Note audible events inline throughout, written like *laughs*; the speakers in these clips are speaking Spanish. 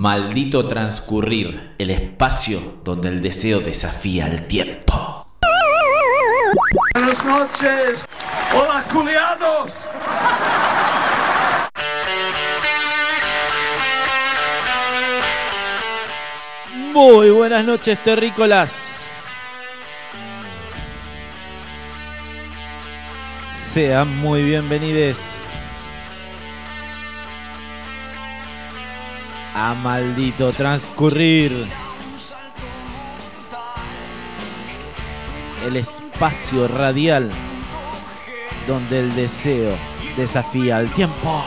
Maldito transcurrir, el espacio donde el deseo desafía el tiempo. Buenas noches. Hola, culiados. Muy buenas noches, terrícolas. Sean muy bienvenidos a Maldito Transcurrir. El espacio radial donde el deseo desafía al tiempo.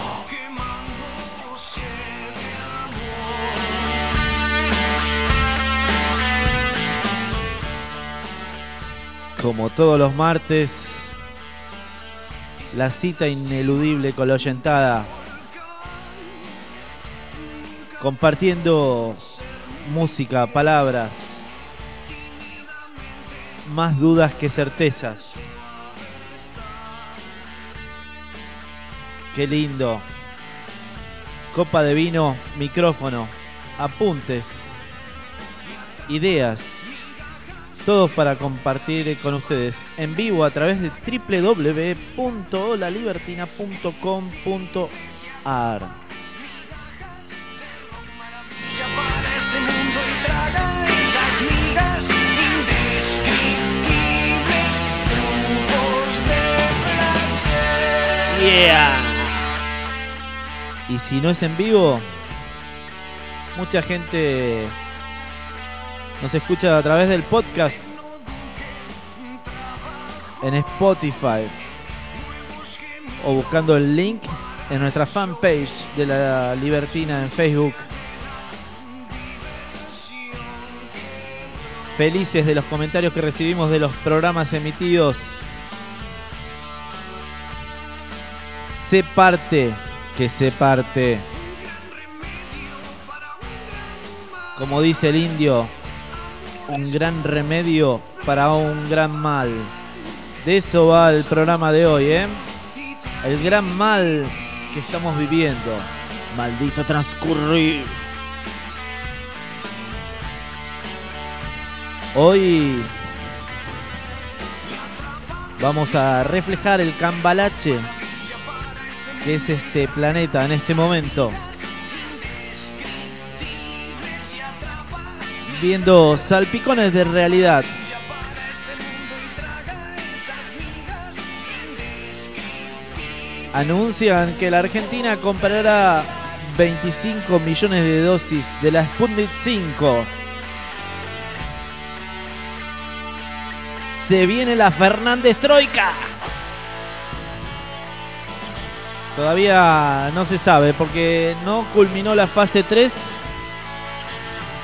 Como todos los martes, la cita ineludible con la oyentada. Compartiendo música, palabras, más dudas que certezas. Qué lindo. Copa de vino, micrófono, apuntes, ideas, todos para compartir con ustedes en vivo a través de www.lalibertina.com.ar. Y si no es en vivo, mucha gente nos escucha a través del podcast en Spotify o buscando el link en nuestra fanpage de la Libertina en Facebook. Felices de los comentarios que recibimos de los programas emitidos. Sé parte, que se parte. Como dice el indio, un gran remedio para un gran mal. De eso va el programa de hoy, ¿eh? El gran mal que estamos viviendo. Maldito transcurrir. Hoy vamos a reflejar el cambalache que es este planeta en este momento. Viendo salpicones de realidad. Anuncian que la Argentina comprará 25 millones de dosis de la Sputnik 5. Se viene la Fernández Troika. Todavía no se sabe porque no culminó la fase 3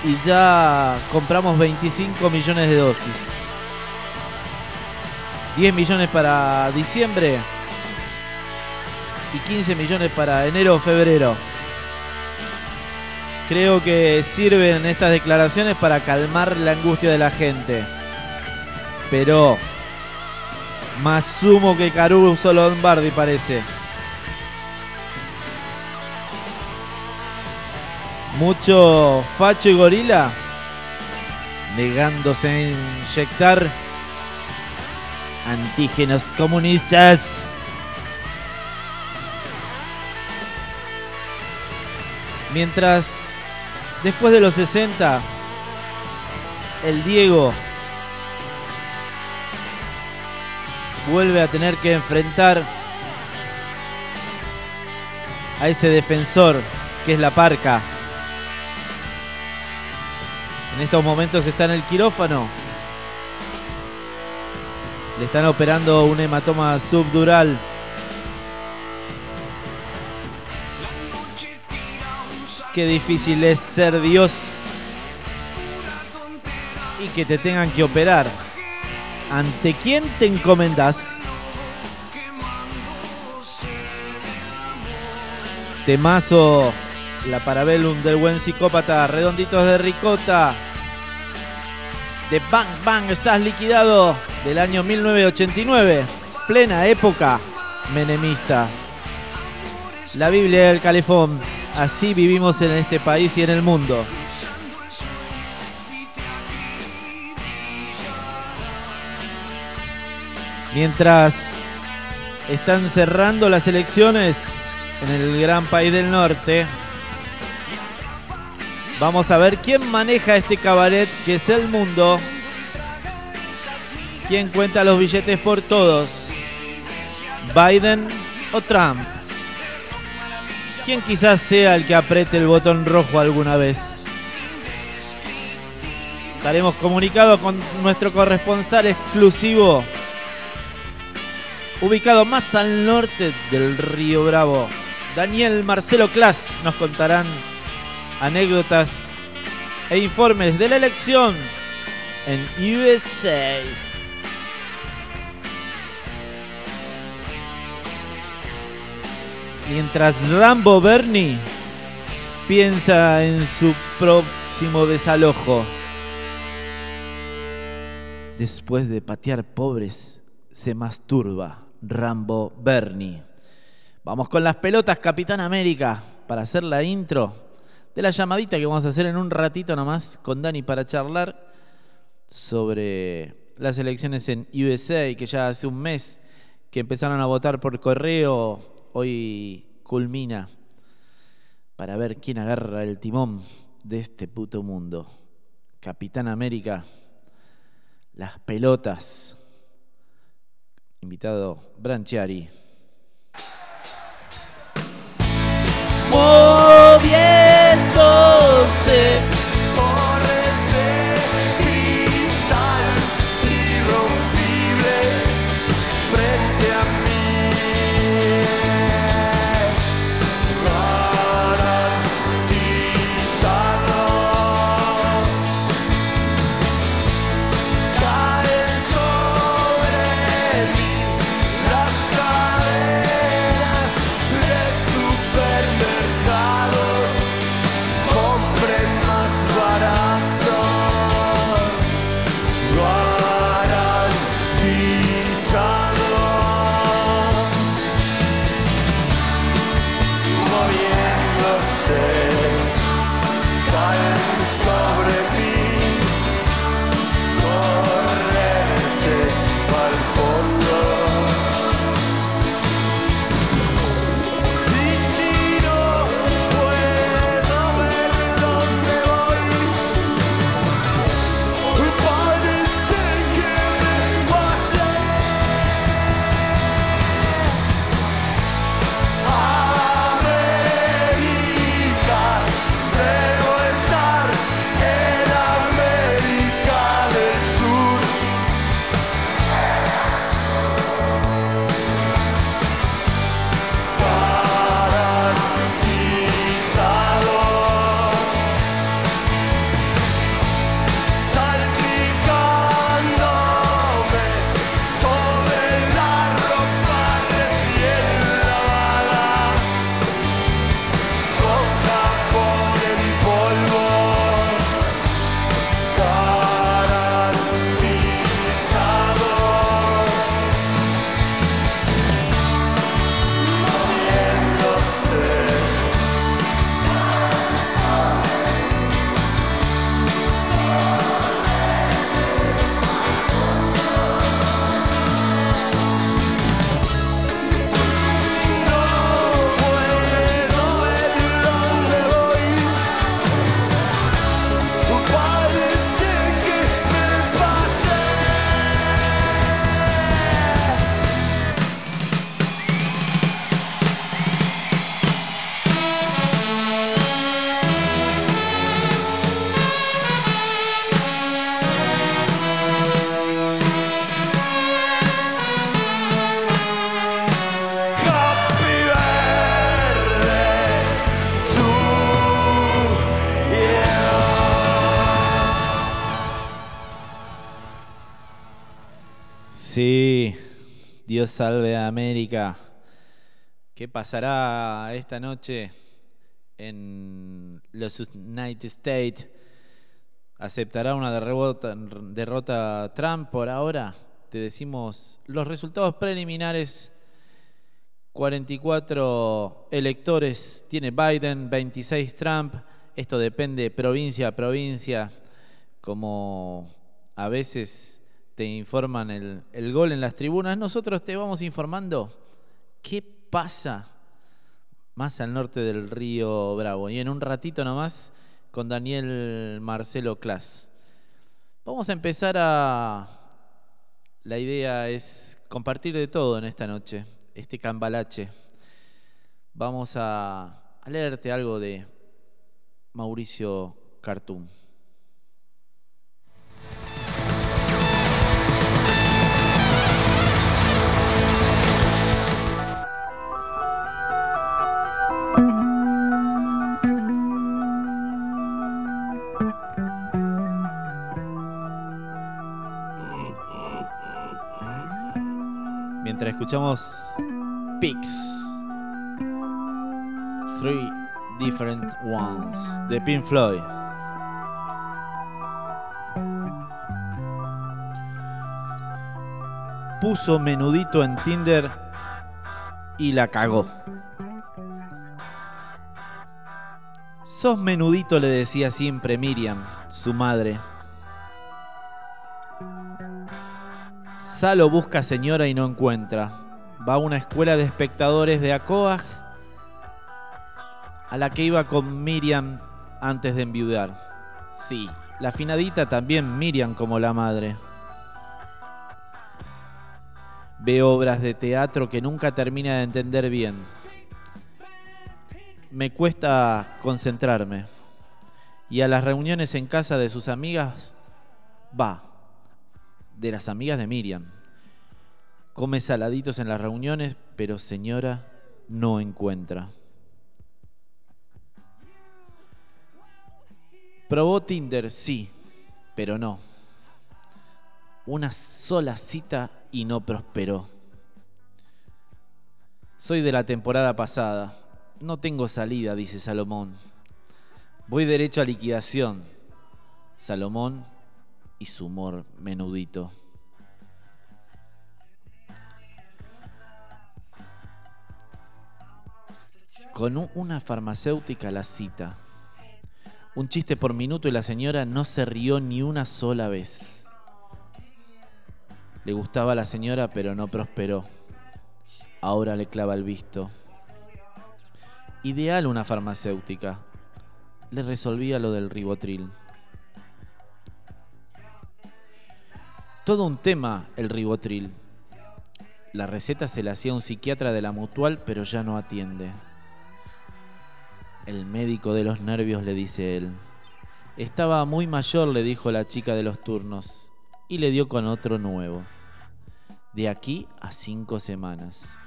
y ya compramos 25 millones de dosis. 10 millones para diciembre y 15 millones para enero o febrero. Creo que sirven estas declaraciones para calmar la angustia de la gente. Pero más sumo que Caruso Lombardi parece. Mucho facho y gorila negándose a inyectar antígenos comunistas. Mientras después de los 60 el Diego vuelve a tener que enfrentar a ese defensor que es la parca. En estos momentos está en el quirófano. Le están operando un hematoma subdural. Qué difícil es ser Dios y que te tengan que operar. ¿Ante quién te encomendas? Temazo, la Parabellum del buen psicópata, redonditos de ricota. De Bang Bang, estás liquidado del año 1989, plena época menemista. La Biblia del Calefón, Así vivimos en este país y en el mundo. Mientras están cerrando las elecciones en el gran país del norte, vamos a ver quién maneja este cabaret que es el mundo. ¿Quién cuenta los billetes por todos? ¿Biden o Trump? ¿Quién quizás sea el que apriete el botón rojo alguna vez? Estaremos comunicados con nuestro corresponsal exclusivo, ubicado más al norte del río Bravo. Daniel Marcelo Clas nos contarán anécdotas e informes de la elección en USA. Mientras Rambo Bernie piensa en su próximo desalojo. Después de patear pobres, se masturba Rambo Bernie. Vamos con las pelotas, Capitán América, para hacer la intro de la llamadita que vamos a hacer en un ratito nomás con Dani para charlar sobre las elecciones en USA, que ya hace un mes que empezaron a votar por correo, hoy culmina para ver quién agarra el timón de este puto mundo. Capitán América, las pelotas. Invitado Branchiari. Moviéndose. Dios salve a América. ¿Qué pasará esta noche en los United States? ¿Aceptará una derrota, derrota Trump por ahora? Te decimos los resultados preliminares 44 electores tiene Biden, 26 Trump. Esto depende provincia a provincia, como a veces te informan el, gol en las tribunas. Nosotros te vamos informando qué pasa más al norte del río Bravo. Y en un ratito nomás con Daniel Marcelo Clas. Vamos a empezar a... La idea es compartir de todo en esta noche, este cambalache. Vamos a, leerte algo de Mauricio Cartoon. Escuchamos Pigs. Three Different Ones de Pink Floyd. Puso menudito en Tinder y la cagó. Sos menudito, le decía siempre Miriam, su madre. Salo busca señora y no encuentra. Va a una escuela de espectadores de Acoag a la que iba con Miriam antes de enviudar. Sí, la finadita también Miriam como la madre. Ve obras de teatro que nunca termina de entender bien. Me cuesta concentrarme. Y a las reuniones en casa de sus amigas va. De las amigas de Miriam. Come saladitos en las reuniones, pero señora no encuentra. Probó Tinder, sí, pero no. Una sola cita y no prosperó. Soy de la temporada pasada. No tengo salida, dice Salomón. Voy derecho a liquidación. Salomón y su humor menudito. Con un- una farmacéutica la cita. Un chiste por minuto y la señora no se rió ni una sola vez. Le gustaba a la señora, pero no prosperó. Ahora le clava el visto. Ideal una farmacéutica. Le resolvía lo del ribotril. Todo un tema el ribotril. La receta se la hacía un psiquiatra de la mutual, pero ya no atiende. El médico de los nervios le dice él. Estaba muy mayor, le dijo la chica de los turnos, y le dio con otro nuevo. De aquí a cinco semanas.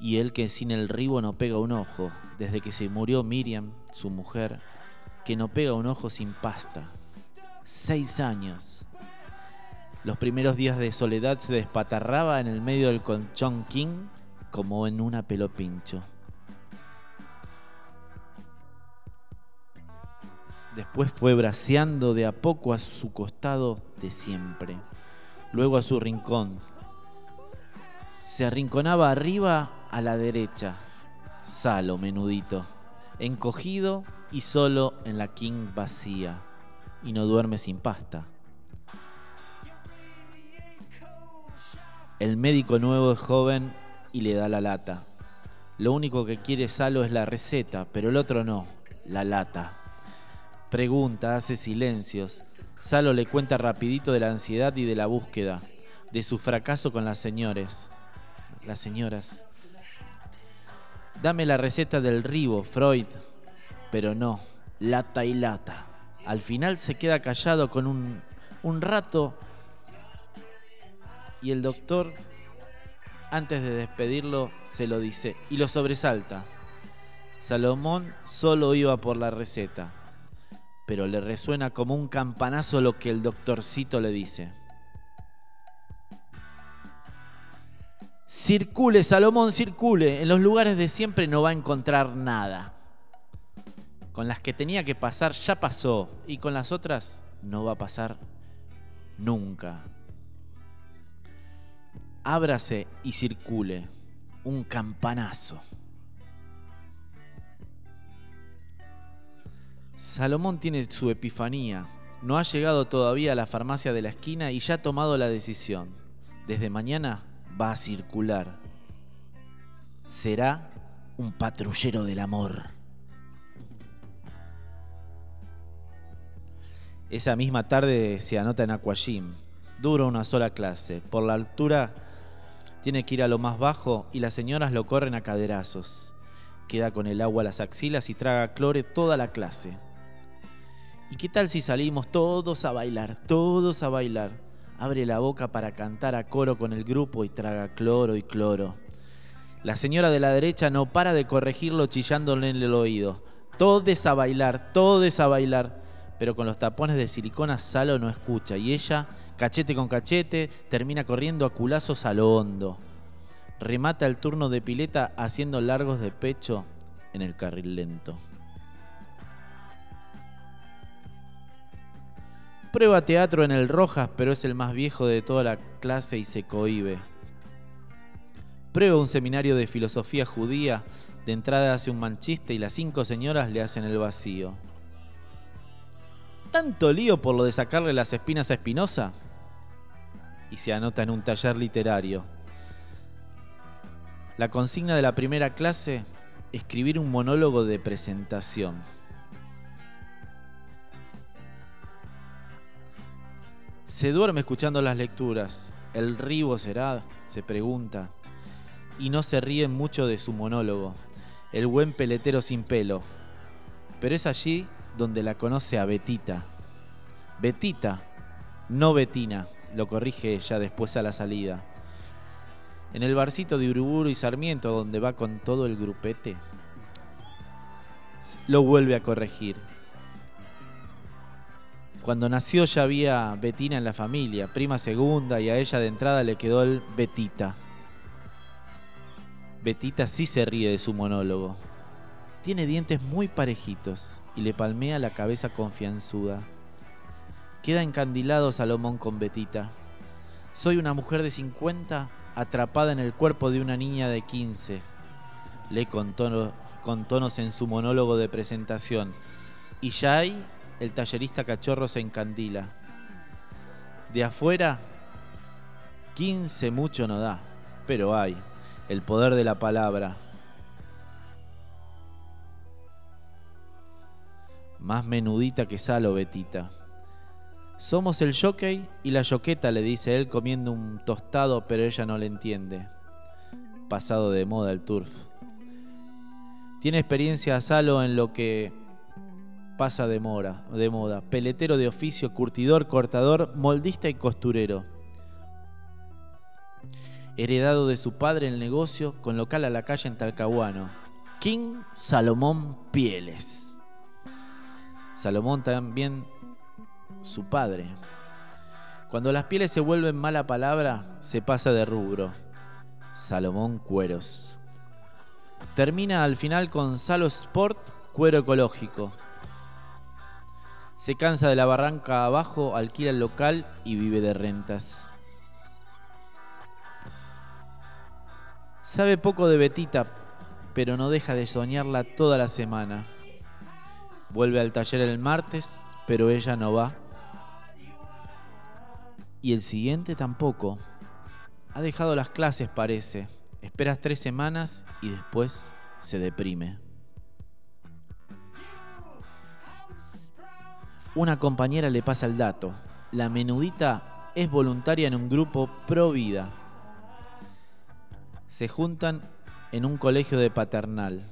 Y él que sin el ribo no pega un ojo, desde que se murió Miriam, su mujer, que no pega un ojo sin pasta. Seis años. Los primeros días de soledad se despatarraba en el medio del colchón king como en una pelo pincho. Después fue braceando de a poco a su costado de siempre, luego a su rincón. Se arrinconaba arriba a la derecha, salo menudito, encogido y solo en la king vacía, y no duerme sin pasta. El médico nuevo es joven y le da la lata. Lo único que quiere Salo es la receta, pero el otro no, la lata. Pregunta, hace silencios. Salo le cuenta rapidito de la ansiedad y de la búsqueda, de su fracaso con las señores. Las señoras. Dame la receta del ribo, Freud. Pero no, lata y lata. Al final se queda callado con un, un rato y el doctor, antes de despedirlo, se lo dice y lo sobresalta. Salomón solo iba por la receta, pero le resuena como un campanazo lo que el doctorcito le dice. Circule, Salomón, circule. En los lugares de siempre no va a encontrar nada. Con las que tenía que pasar ya pasó y con las otras no va a pasar nunca. Ábrase y circule. un campanazo. Salomón tiene su epifanía. No ha llegado todavía a la farmacia de la esquina y ya ha tomado la decisión. Desde mañana va a circular. Será un patrullero del amor. Esa misma tarde se anota en Aquagym. Dura una sola clase. Por la altura tiene que ir a lo más bajo y las señoras lo corren a caderazos. Queda con el agua a las axilas y traga clore toda la clase. ¿Y qué tal si salimos todos a bailar, todos a bailar? Abre la boca para cantar a coro con el grupo y traga cloro y cloro. La señora de la derecha no para de corregirlo chillándole en el oído. Todos a bailar, todos a bailar. Pero con los tapones de silicona Salo no escucha y ella, cachete con cachete, termina corriendo a culazos a lo hondo. Remata el turno de pileta haciendo largos de pecho en el carril lento. Prueba teatro en el Rojas, pero es el más viejo de toda la clase y se cohibe. Prueba un seminario de filosofía judía, de entrada hace un manchiste y las cinco señoras le hacen el vacío. ¿Tanto lío por lo de sacarle las espinas a Espinosa? Y se anota en un taller literario. La consigna de la primera clase, escribir un monólogo de presentación. Se duerme escuchando las lecturas. ¿El ribo será? se pregunta. Y no se ríe mucho de su monólogo. El buen peletero sin pelo. Pero es allí donde la conoce a Betita. Betita, no Betina, lo corrige ella después a la salida. En el barcito de Uruburu y Sarmiento, donde va con todo el grupete, lo vuelve a corregir. Cuando nació ya había Betina en la familia, prima segunda, y a ella de entrada le quedó el Betita. Betita sí se ríe de su monólogo. Tiene dientes muy parejitos y le palmea la cabeza confianzuda. Queda encandilado Salomón con Betita. Soy una mujer de 50 atrapada en el cuerpo de una niña de 15. Lee con, tono- con tonos en su monólogo de presentación. Y ya el tallerista cachorro se encandila. De afuera, 15 mucho no da, pero hay el poder de la palabra. Más menudita que Salo, Betita. Somos el jockey y la yoqueta, le dice él comiendo un tostado, pero ella no le entiende. Pasado de moda el turf. Tiene experiencia Salo en lo que pasa de, mora, de moda. Peletero de oficio, curtidor, cortador, moldista y costurero. Heredado de su padre el negocio con local a la calle en Talcahuano. King Salomón Pieles. Salomón también su padre. Cuando las pieles se vuelven mala palabra, se pasa de rubro. Salomón Cueros. Termina al final con Salo Sport, cuero ecológico. Se cansa de la barranca abajo, alquila el local y vive de rentas. Sabe poco de Betita, pero no deja de soñarla toda la semana. Vuelve al taller el martes, pero ella no va. Y el siguiente tampoco. Ha dejado las clases, parece. Esperas tres semanas y después se deprime. Una compañera le pasa el dato. La menudita es voluntaria en un grupo pro vida. Se juntan en un colegio de paternal,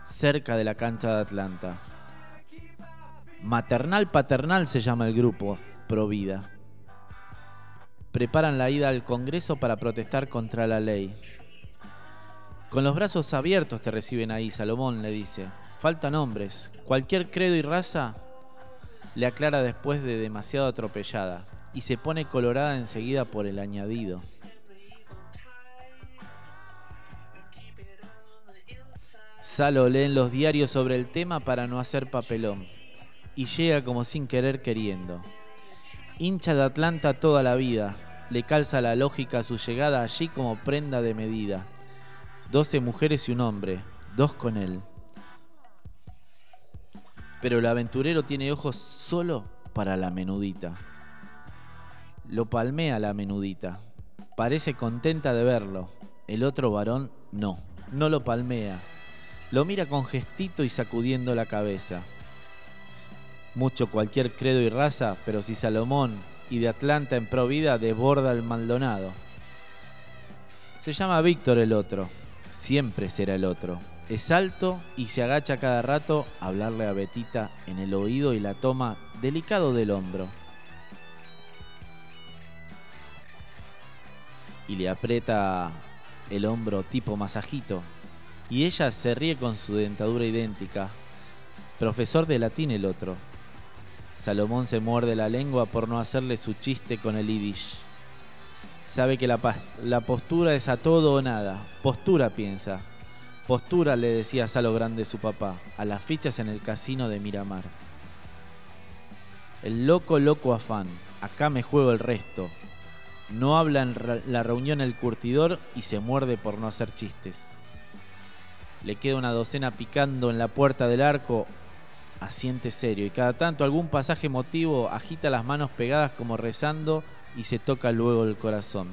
cerca de la cancha de Atlanta. Maternal Paternal se llama el grupo, pro vida. Preparan la ida al Congreso para protestar contra la ley. Con los brazos abiertos te reciben ahí, Salomón le dice. Faltan hombres. Cualquier credo y raza le aclara después de demasiado atropellada y se pone colorada enseguida por el añadido. Salo lee en los diarios sobre el tema para no hacer papelón y llega como sin querer queriendo. Hincha de Atlanta toda la vida, le calza la lógica a su llegada allí como prenda de medida. Doce mujeres y un hombre, dos con él. Pero el aventurero tiene ojos solo para la menudita. Lo palmea la menudita. Parece contenta de verlo. El otro varón no, no lo palmea. Lo mira con gestito y sacudiendo la cabeza. Mucho cualquier credo y raza, pero si Salomón y de Atlanta en Provida desborda el Maldonado. Se llama Víctor el otro, siempre será el otro. Es alto y se agacha cada rato a hablarle a Betita en el oído y la toma delicado del hombro. Y le aprieta el hombro tipo masajito. Y ella se ríe con su dentadura idéntica. Profesor de latín el otro. Salomón se muerde la lengua por no hacerle su chiste con el yiddish. Sabe que la, la postura es a todo o nada. Postura piensa. Postura le decía Salo Grande su papá, a las fichas en el casino de Miramar. El loco, loco afán. Acá me juego el resto. No habla en la reunión el curtidor y se muerde por no hacer chistes. Le queda una docena picando en la puerta del arco asiente serio y cada tanto algún pasaje emotivo agita las manos pegadas como rezando y se toca luego el corazón.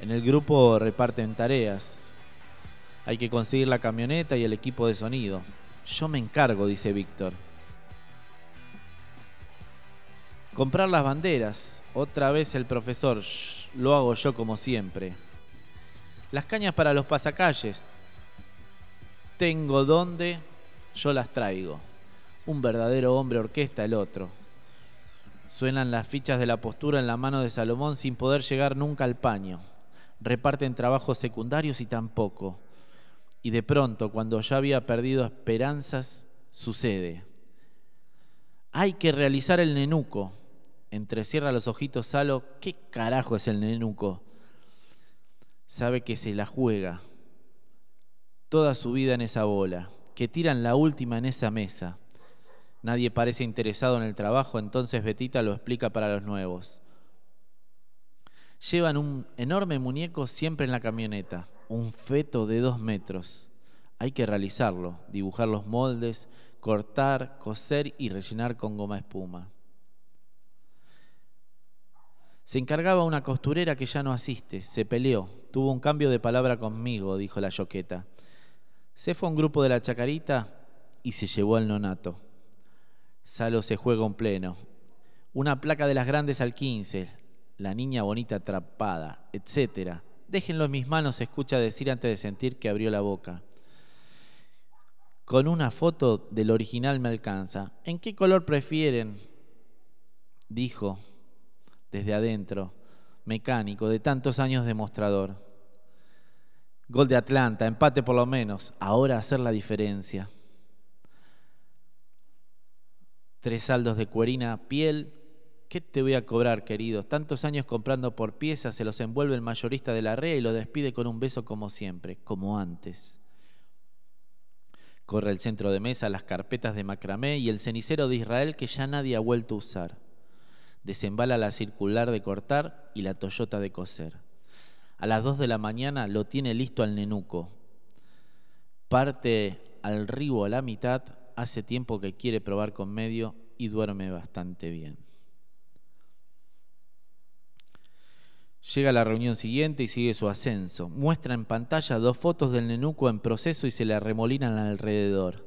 En el grupo reparten tareas. Hay que conseguir la camioneta y el equipo de sonido. Yo me encargo, dice Víctor. Comprar las banderas. Otra vez el profesor. lo hago yo como siempre. Las cañas para los pasacalles. Tengo dónde yo las traigo. Un verdadero hombre orquesta el otro. Suenan las fichas de la postura en la mano de Salomón sin poder llegar nunca al paño. Reparten trabajos secundarios y tampoco. Y de pronto, cuando ya había perdido esperanzas, sucede. Hay que realizar el nenuco. Entrecierra los ojitos Salo. ¿Qué carajo es el nenuco? Sabe que se la juega toda su vida en esa bola que tiran la última en esa mesa. Nadie parece interesado en el trabajo, entonces Betita lo explica para los nuevos. Llevan un enorme muñeco siempre en la camioneta, un feto de dos metros. Hay que realizarlo, dibujar los moldes, cortar, coser y rellenar con goma espuma. Se encargaba una costurera que ya no asiste, se peleó, tuvo un cambio de palabra conmigo, dijo la yoqueta. Se fue a un grupo de la Chacarita y se llevó al nonato. Salo se juega en pleno. Una placa de las grandes al 15, la niña bonita atrapada, etc. Déjenlo en mis manos, escucha decir antes de sentir que abrió la boca. Con una foto del original me alcanza. ¿En qué color prefieren? Dijo desde adentro, mecánico, de tantos años de mostrador. Gol de Atlanta, empate por lo menos. Ahora hacer la diferencia. Tres saldos de cuerina, piel. ¿Qué te voy a cobrar, queridos? Tantos años comprando por piezas, se los envuelve el mayorista de la rea y lo despide con un beso como siempre, como antes. Corre el centro de mesa, las carpetas de macramé y el cenicero de Israel que ya nadie ha vuelto a usar. Desembala la circular de cortar y la Toyota de coser. A las 2 de la mañana lo tiene listo al nenuco. Parte al ribo a la mitad, hace tiempo que quiere probar con medio y duerme bastante bien. Llega a la reunión siguiente y sigue su ascenso. Muestra en pantalla dos fotos del nenuco en proceso y se le arremolinan alrededor.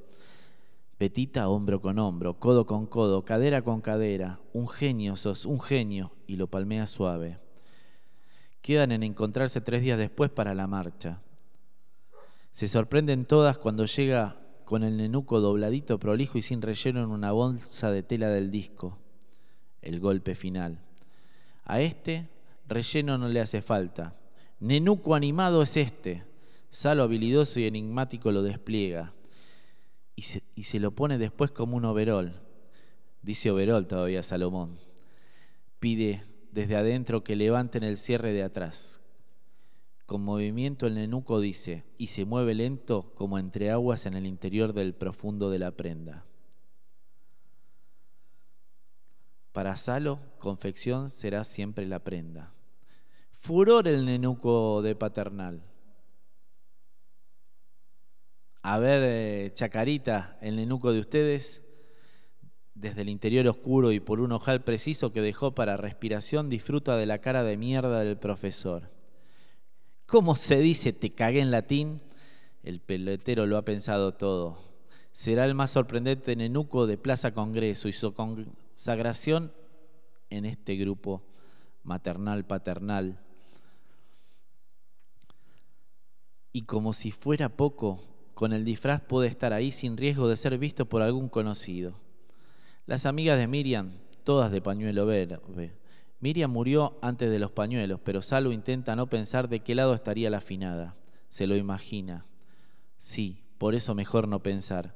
Petita hombro con hombro, codo con codo, cadera con cadera. Un genio sos, un genio, y lo palmea suave quedan en encontrarse tres días después para la marcha. Se sorprenden todas cuando llega con el nenuco dobladito, prolijo y sin relleno en una bolsa de tela del disco. El golpe final. A este relleno no le hace falta. Nenuco animado es este. Salo habilidoso y enigmático lo despliega. Y se, y se lo pone después como un overol. Dice overol todavía Salomón. Pide desde adentro que levanten el cierre de atrás. Con movimiento el nenuco dice, y se mueve lento como entre aguas en el interior del profundo de la prenda. Para Salo, confección será siempre la prenda. Furor el nenuco de paternal. A ver, eh, Chacarita, el nenuco de ustedes, desde el interior oscuro y por un ojal preciso que dejó para respiración, disfruta de la cara de mierda del profesor. ¿Cómo se dice te cagué en latín? El pelotero lo ha pensado todo. Será el más sorprendente nenuco de Plaza Congreso y su consagración en este grupo maternal-paternal. Y como si fuera poco, con el disfraz puede estar ahí sin riesgo de ser visto por algún conocido. Las amigas de Miriam, todas de pañuelo verde. Miriam murió antes de los pañuelos, pero Salo intenta no pensar de qué lado estaría la finada. Se lo imagina. Sí, por eso mejor no pensar.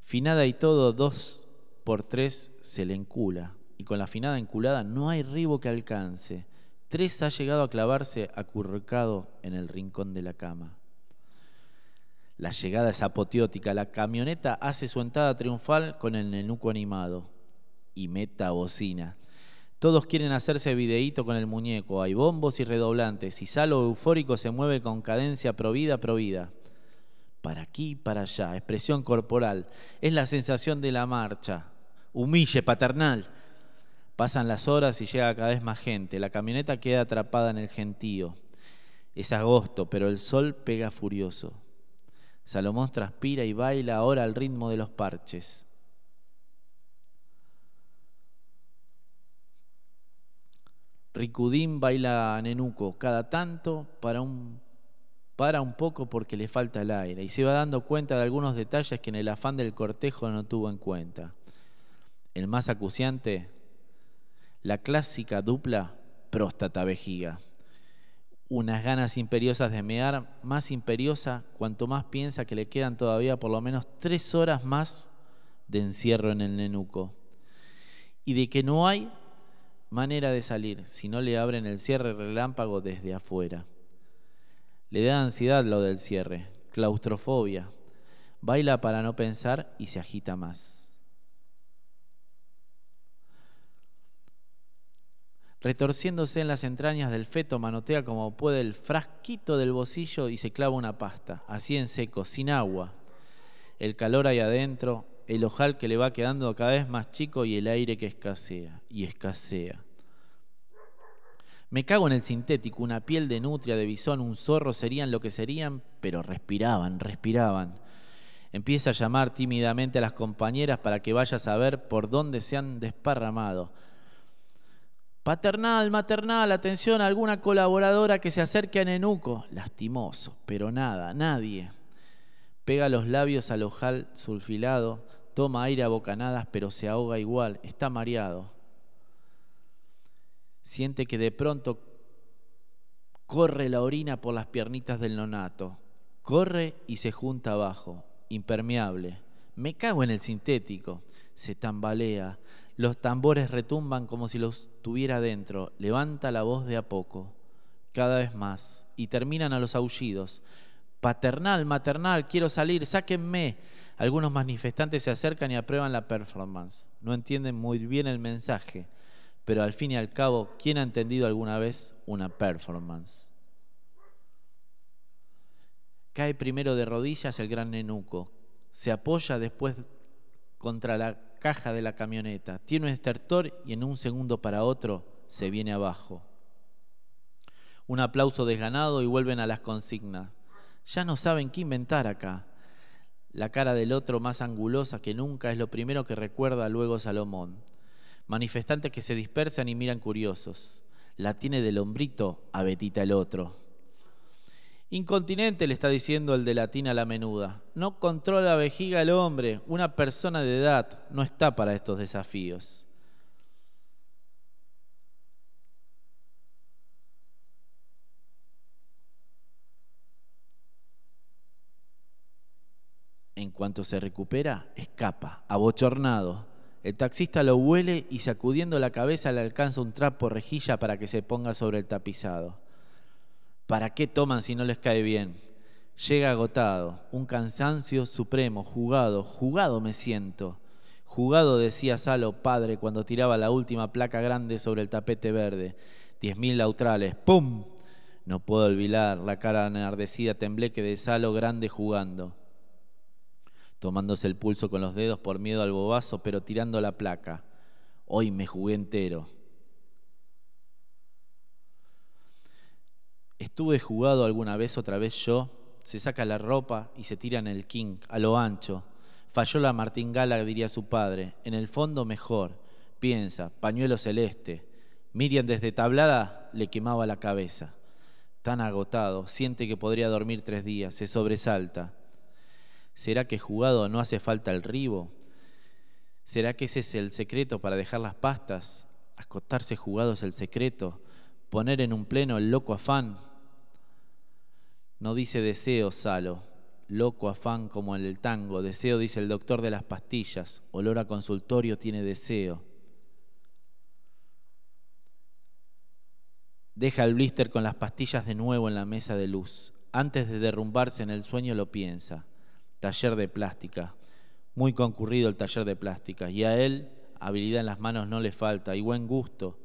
Finada y todo, dos por tres se le encula. Y con la finada enculada no hay ribo que alcance. Tres ha llegado a clavarse acurrucado en el rincón de la cama. La llegada es apoteótica. La camioneta hace su entrada triunfal con el nenuco animado. Y meta bocina. Todos quieren hacerse videíto con el muñeco. Hay bombos y redoblantes. Y Salo eufórico se mueve con cadencia provida, provida. Para aquí, para allá. Expresión corporal. Es la sensación de la marcha. Humille, paternal. Pasan las horas y llega cada vez más gente. La camioneta queda atrapada en el gentío. Es agosto, pero el sol pega furioso. Salomón transpira y baila ahora al ritmo de los parches. Ricudín baila a Nenuco cada tanto para un, para un poco porque le falta el aire y se va dando cuenta de algunos detalles que en el afán del cortejo no tuvo en cuenta. El más acuciante la clásica dupla próstata-vejiga. Unas ganas imperiosas de mear, más imperiosa cuanto más piensa que le quedan todavía por lo menos tres horas más de encierro en el nenuco. Y de que no hay manera de salir si no le abren el cierre relámpago desde afuera. Le da ansiedad lo del cierre, claustrofobia. Baila para no pensar y se agita más. Retorciéndose en las entrañas del feto, manotea como puede el frasquito del bolsillo y se clava una pasta, así en seco, sin agua. El calor ahí adentro, el ojal que le va quedando cada vez más chico y el aire que escasea y escasea. Me cago en el sintético, una piel de nutria, de bisón, un zorro serían lo que serían, pero respiraban, respiraban. Empieza a llamar tímidamente a las compañeras para que vayas a ver por dónde se han desparramado Paternal, maternal, atención a alguna colaboradora que se acerque a Nenuco. Lastimoso, pero nada, nadie. Pega los labios al ojal sulfilado, toma aire a bocanadas, pero se ahoga igual, está mareado. Siente que de pronto corre la orina por las piernitas del nonato. Corre y se junta abajo, impermeable. Me cago en el sintético. Se tambalea, los tambores retumban como si los tuviera dentro. Levanta la voz de a poco, cada vez más, y terminan a los aullidos. Paternal, maternal, quiero salir, sáquenme. Algunos manifestantes se acercan y aprueban la performance. No entienden muy bien el mensaje, pero al fin y al cabo, ¿quién ha entendido alguna vez una performance? Cae primero de rodillas el gran nenuco. Se apoya después contra la caja de la camioneta, tiene un estertor y en un segundo para otro se viene abajo. Un aplauso desganado y vuelven a las consignas. Ya no saben qué inventar acá. La cara del otro más angulosa que nunca es lo primero que recuerda luego Salomón. Manifestantes que se dispersan y miran curiosos. La tiene del hombrito a Betita el otro. Incontinente le está diciendo el de latina la menuda. No controla la vejiga el hombre. Una persona de edad no está para estos desafíos. En cuanto se recupera, escapa, abochornado. El taxista lo huele y sacudiendo la cabeza le alcanza un trapo rejilla para que se ponga sobre el tapizado. ¿Para qué toman si no les cae bien? Llega agotado, un cansancio supremo, jugado, jugado me siento. Jugado, decía Salo, padre, cuando tiraba la última placa grande sobre el tapete verde. Diez mil lautrales, ¡pum! No puedo olvidar la cara enardecida tembleque de Salo grande jugando. tomándose el pulso con los dedos por miedo al bobazo, pero tirando la placa. Hoy me jugué entero. Estuve jugado alguna vez, otra vez yo. Se saca la ropa y se tira en el king, a lo ancho. Falló la martingala, diría su padre. En el fondo mejor. Piensa, pañuelo celeste. Miriam desde tablada le quemaba la cabeza. Tan agotado, siente que podría dormir tres días, se sobresalta. ¿Será que jugado no hace falta el ribo? ¿Será que ese es el secreto para dejar las pastas? Acostarse jugado es el secreto. Poner en un pleno el loco afán. No dice deseo, Salo. Loco afán como en el tango. Deseo dice el doctor de las pastillas. Olor a consultorio tiene deseo. Deja el blister con las pastillas de nuevo en la mesa de luz. Antes de derrumbarse en el sueño lo piensa. Taller de plástica. Muy concurrido el taller de plástica. Y a él habilidad en las manos no le falta y buen gusto.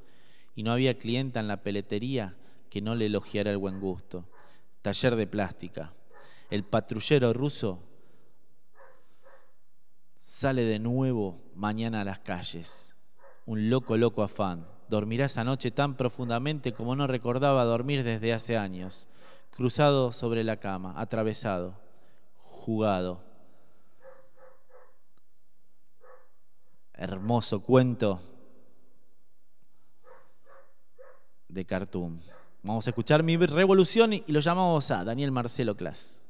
Y no había clienta en la peletería que no le elogiara el buen gusto. Taller de plástica. El patrullero ruso sale de nuevo mañana a las calles. Un loco, loco afán dormirá esa noche tan profundamente como no recordaba dormir desde hace años, cruzado sobre la cama, atravesado, jugado. Hermoso cuento de Khartoum. Vamos a escuchar mi revolución y lo llamamos a Daniel Marcelo Clas.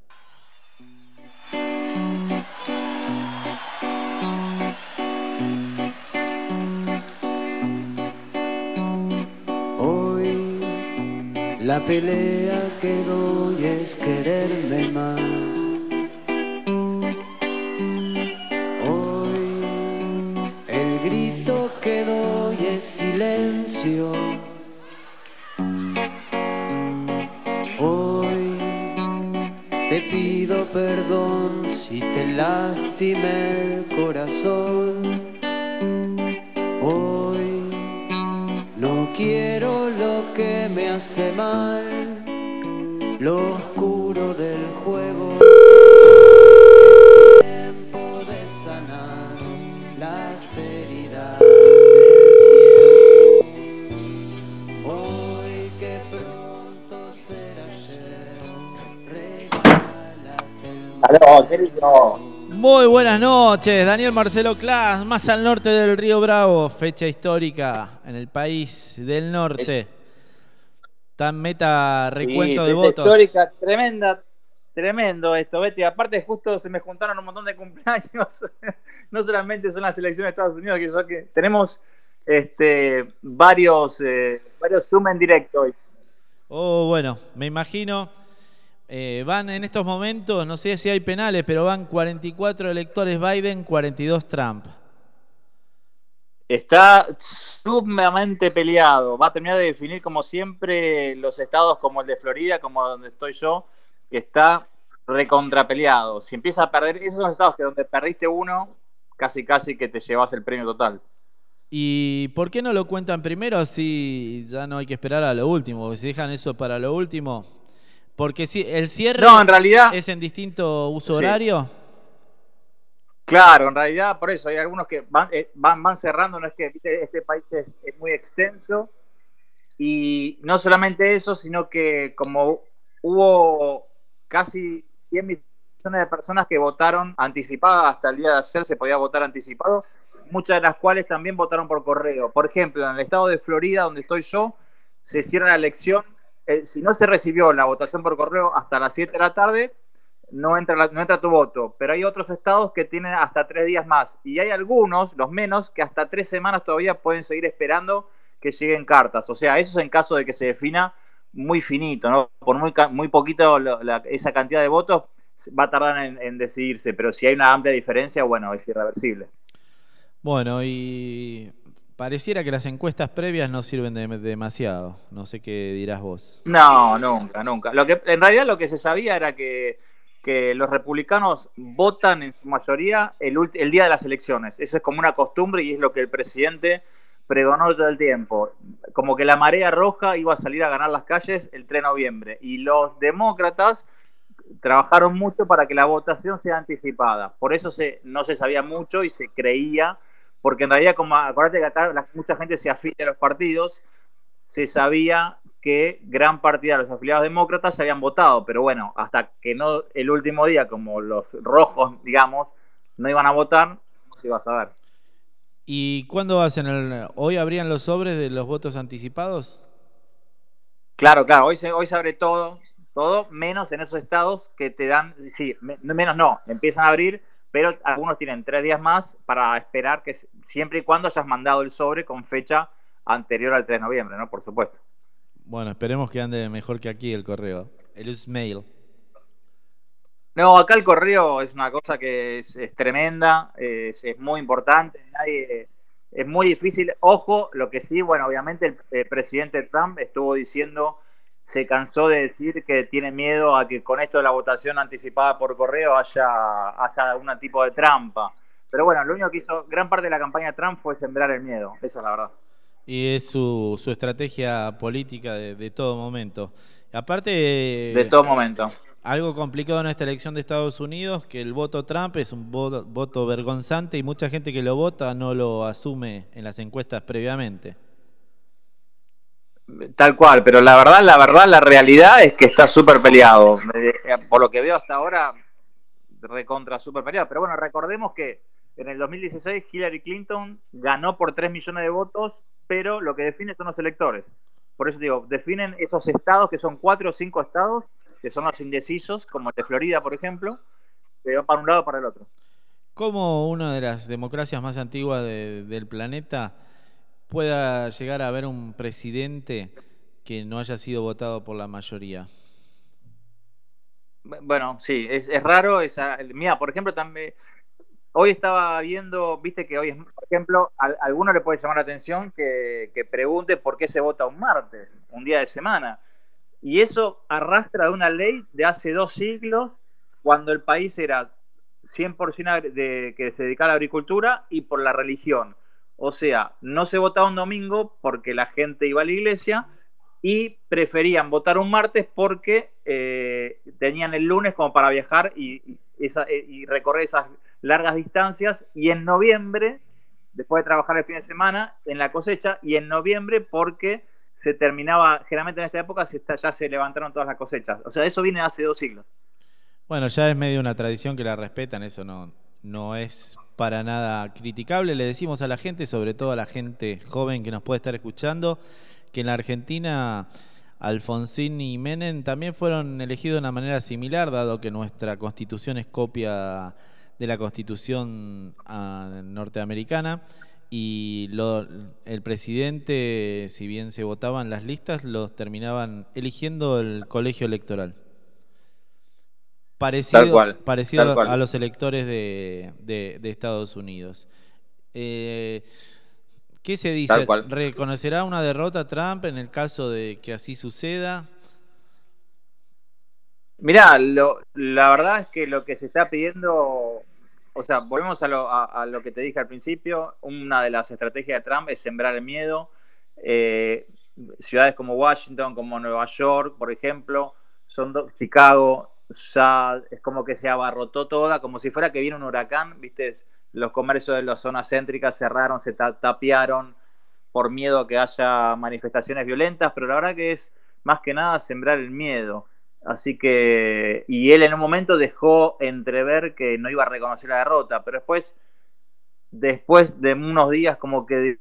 La pelea que doy es quererme más. Hoy el grito que doy es silencio. Si te lastimé el corazón. Hoy no quiero lo que me hace mal, lo Aló, querido. Muy buenas noches, Daniel Marcelo Clas, más al norte del Río Bravo, fecha histórica en el país del norte. Tan meta recuento Sí, de fecha votos. histórica, tremenda, tremendo esto, Betty. Aparte, justo se me juntaron un montón de cumpleaños. *laughs* no solamente son las elecciones de Estados Unidos, que, son que tenemos este, varios, eh, varios Zoom en directo hoy. Oh, bueno, me imagino. Eh, van en estos momentos, no sé si hay penales, pero van 44 electores Biden, 42 Trump. Está sumamente peleado. Va a terminar de definir, como siempre, los estados como el de Florida, como donde estoy yo, que está recontrapeleado. Si empieza a perder, esos son estados que donde perdiste uno, casi casi que te llevas el premio total. ¿Y por qué no lo cuentan primero si ya no hay que esperar a lo último? Si dejan eso para lo último. Porque si el cierre No, en realidad, es en distinto uso Sí. horario. claro, en realidad por eso hay algunos que van, eh, van, van cerrando, no es que este país es, es muy extenso y no solamente eso, sino que como hubo casi 100 millones de personas que votaron anticipadas, hasta el día de ayer se podía votar anticipado, muchas de las cuales también votaron por correo. Por ejemplo, en el estado de Florida, donde estoy yo, se cierra la elección, eh, si no se recibió la votación por correo hasta las 7 de la tarde, no entra, tu voto. Pero hay otros estados que tienen hasta tres días más. Y hay algunos, los menos, que hasta tres semanas todavía pueden seguir esperando que lleguen cartas. O sea, eso es en caso de que se defina muy finito, ¿no? Por muy, muy poquito esa cantidad de votos va a tardar en decidirse. Pero si hay una amplia diferencia, bueno, es irreversible. Bueno, y pareciera que las encuestas previas no sirven de demasiado. No sé qué dirás vos. No, nunca, nunca. Lo que, en realidad lo que se sabía era que, los republicanos votan en su mayoría el, el día de las elecciones. Eso es como una costumbre y es lo que el presidente pregonó todo el tiempo. Como que la marea roja iba a salir a ganar las calles el 3 de noviembre. Y los demócratas trabajaron mucho para que la votación sea anticipada. Por eso se, no se sabía mucho y se creía, porque en realidad, como acuérdate que acá la- mucha gente se afilia a los partidos, se sabía que gran partida de los afiliados demócratas ya habían votado, pero bueno, hasta que no el último día, como los rojos, digamos, no iban a votar, no se iba a saber. ¿Y cuándo hacen el... ¿Hoy abrían los sobres de los votos anticipados? Claro, claro, hoy se, hoy se abre todo, todo menos en esos estados que te dan, sí, me- menos no, empiezan a abrir, pero algunos tienen tres días más para esperar que siempre y cuando hayas mandado el sobre con fecha anterior al 3 de noviembre, ¿no? Por supuesto. Bueno, esperemos que ande mejor que aquí el correo. El mail. No, acá el correo es una cosa que es, es tremenda, es, es muy importante, nadie, es muy difícil. Ojo, lo que sí, bueno, obviamente el, el presidente Trump estuvo diciendo, se cansó de decir que tiene miedo a que con esto de la votación anticipada por correo haya, haya algún tipo de trampa. Pero bueno, lo único que hizo gran parte de la campaña Trump fue sembrar el miedo, esa es la verdad. Y es su, su estrategia política de, de todo momento. Aparte, De todo momento. algo complicado en esta elección de Estados Unidos, que el voto Trump es un voto, voto vergonzante y mucha gente que lo vota no lo asume en las encuestas previamente. Tal cual, pero la verdad, la verdad, la realidad es que está súper peleado. Eh, Por lo que veo hasta ahora, recontra súper peleado. Pero bueno, recordemos que en el 2016 Hillary Clinton ganó por 3 millones de votos, pero lo que define son los electores. Por eso digo, definen esos estados, que son cuatro o cinco estados, que son los indecisos, como el de Florida, por ejemplo, que van para un lado o para el otro. ¿Cómo una de las democracias más antiguas de- del planeta pueda llegar a haber un presidente que no haya sido votado por la mayoría? Bueno, sí, es, raro. Esa, mira, por ejemplo, también hoy estaba viendo, viste que hoy, es, por ejemplo, a, alguno le puede llamar la atención que, que pregunte por qué se vota un martes, un día de semana. Y eso arrastra de una ley de hace dos siglos, cuando el país era 100% agri- de, que se dedicaba a la agricultura y por la religión. O sea, no se votaba un domingo porque la gente iba a la iglesia y preferían votar un martes porque eh, tenían el lunes como para viajar y, esa- eh, y recorrer esas largas distancias y en noviembre, después de trabajar el fin de semana, en la cosecha y en noviembre porque se terminaba, generalmente en esta época se está- ya se levantaron todas las cosechas. O sea, eso viene hace dos siglos. Bueno, ya es medio una tradición que la respetan, eso no, no es para nada criticable. Le decimos a la gente, sobre todo a la gente joven que nos puede estar escuchando, que en la Argentina Alfonsín y Menem también fueron elegidos de una manera similar, dado que nuestra constitución es copia de la constitución ah, norteamericana. Y lo- el presidente, si bien se votaban las listas, los terminaban eligiendo el colegio electoral. Parecido, Tal cual, parecido tal a- cual. a los electores de, de- de Estados Unidos. Eh, ¿Qué se dice? ¿Reconocerá una derrota Trump en el caso de que así suceda? Mirá, lo, la verdad es que lo que se está pidiendo, o sea, volvemos a lo, a, a lo que te dije al principio, una de las estrategias de Trump es sembrar el miedo. Eh, ciudades como Washington, como Nueva York, por ejemplo, son Chicago, ya es como que se abarrotó toda, como si fuera que viene un huracán, viste, los comercios de las zonas céntricas cerraron, se ta- tapiaron por miedo a que haya manifestaciones violentas, pero la verdad que es más que nada sembrar el miedo. Así que, y él en un momento dejó entrever que no iba a reconocer la derrota, pero después, después de unos días como que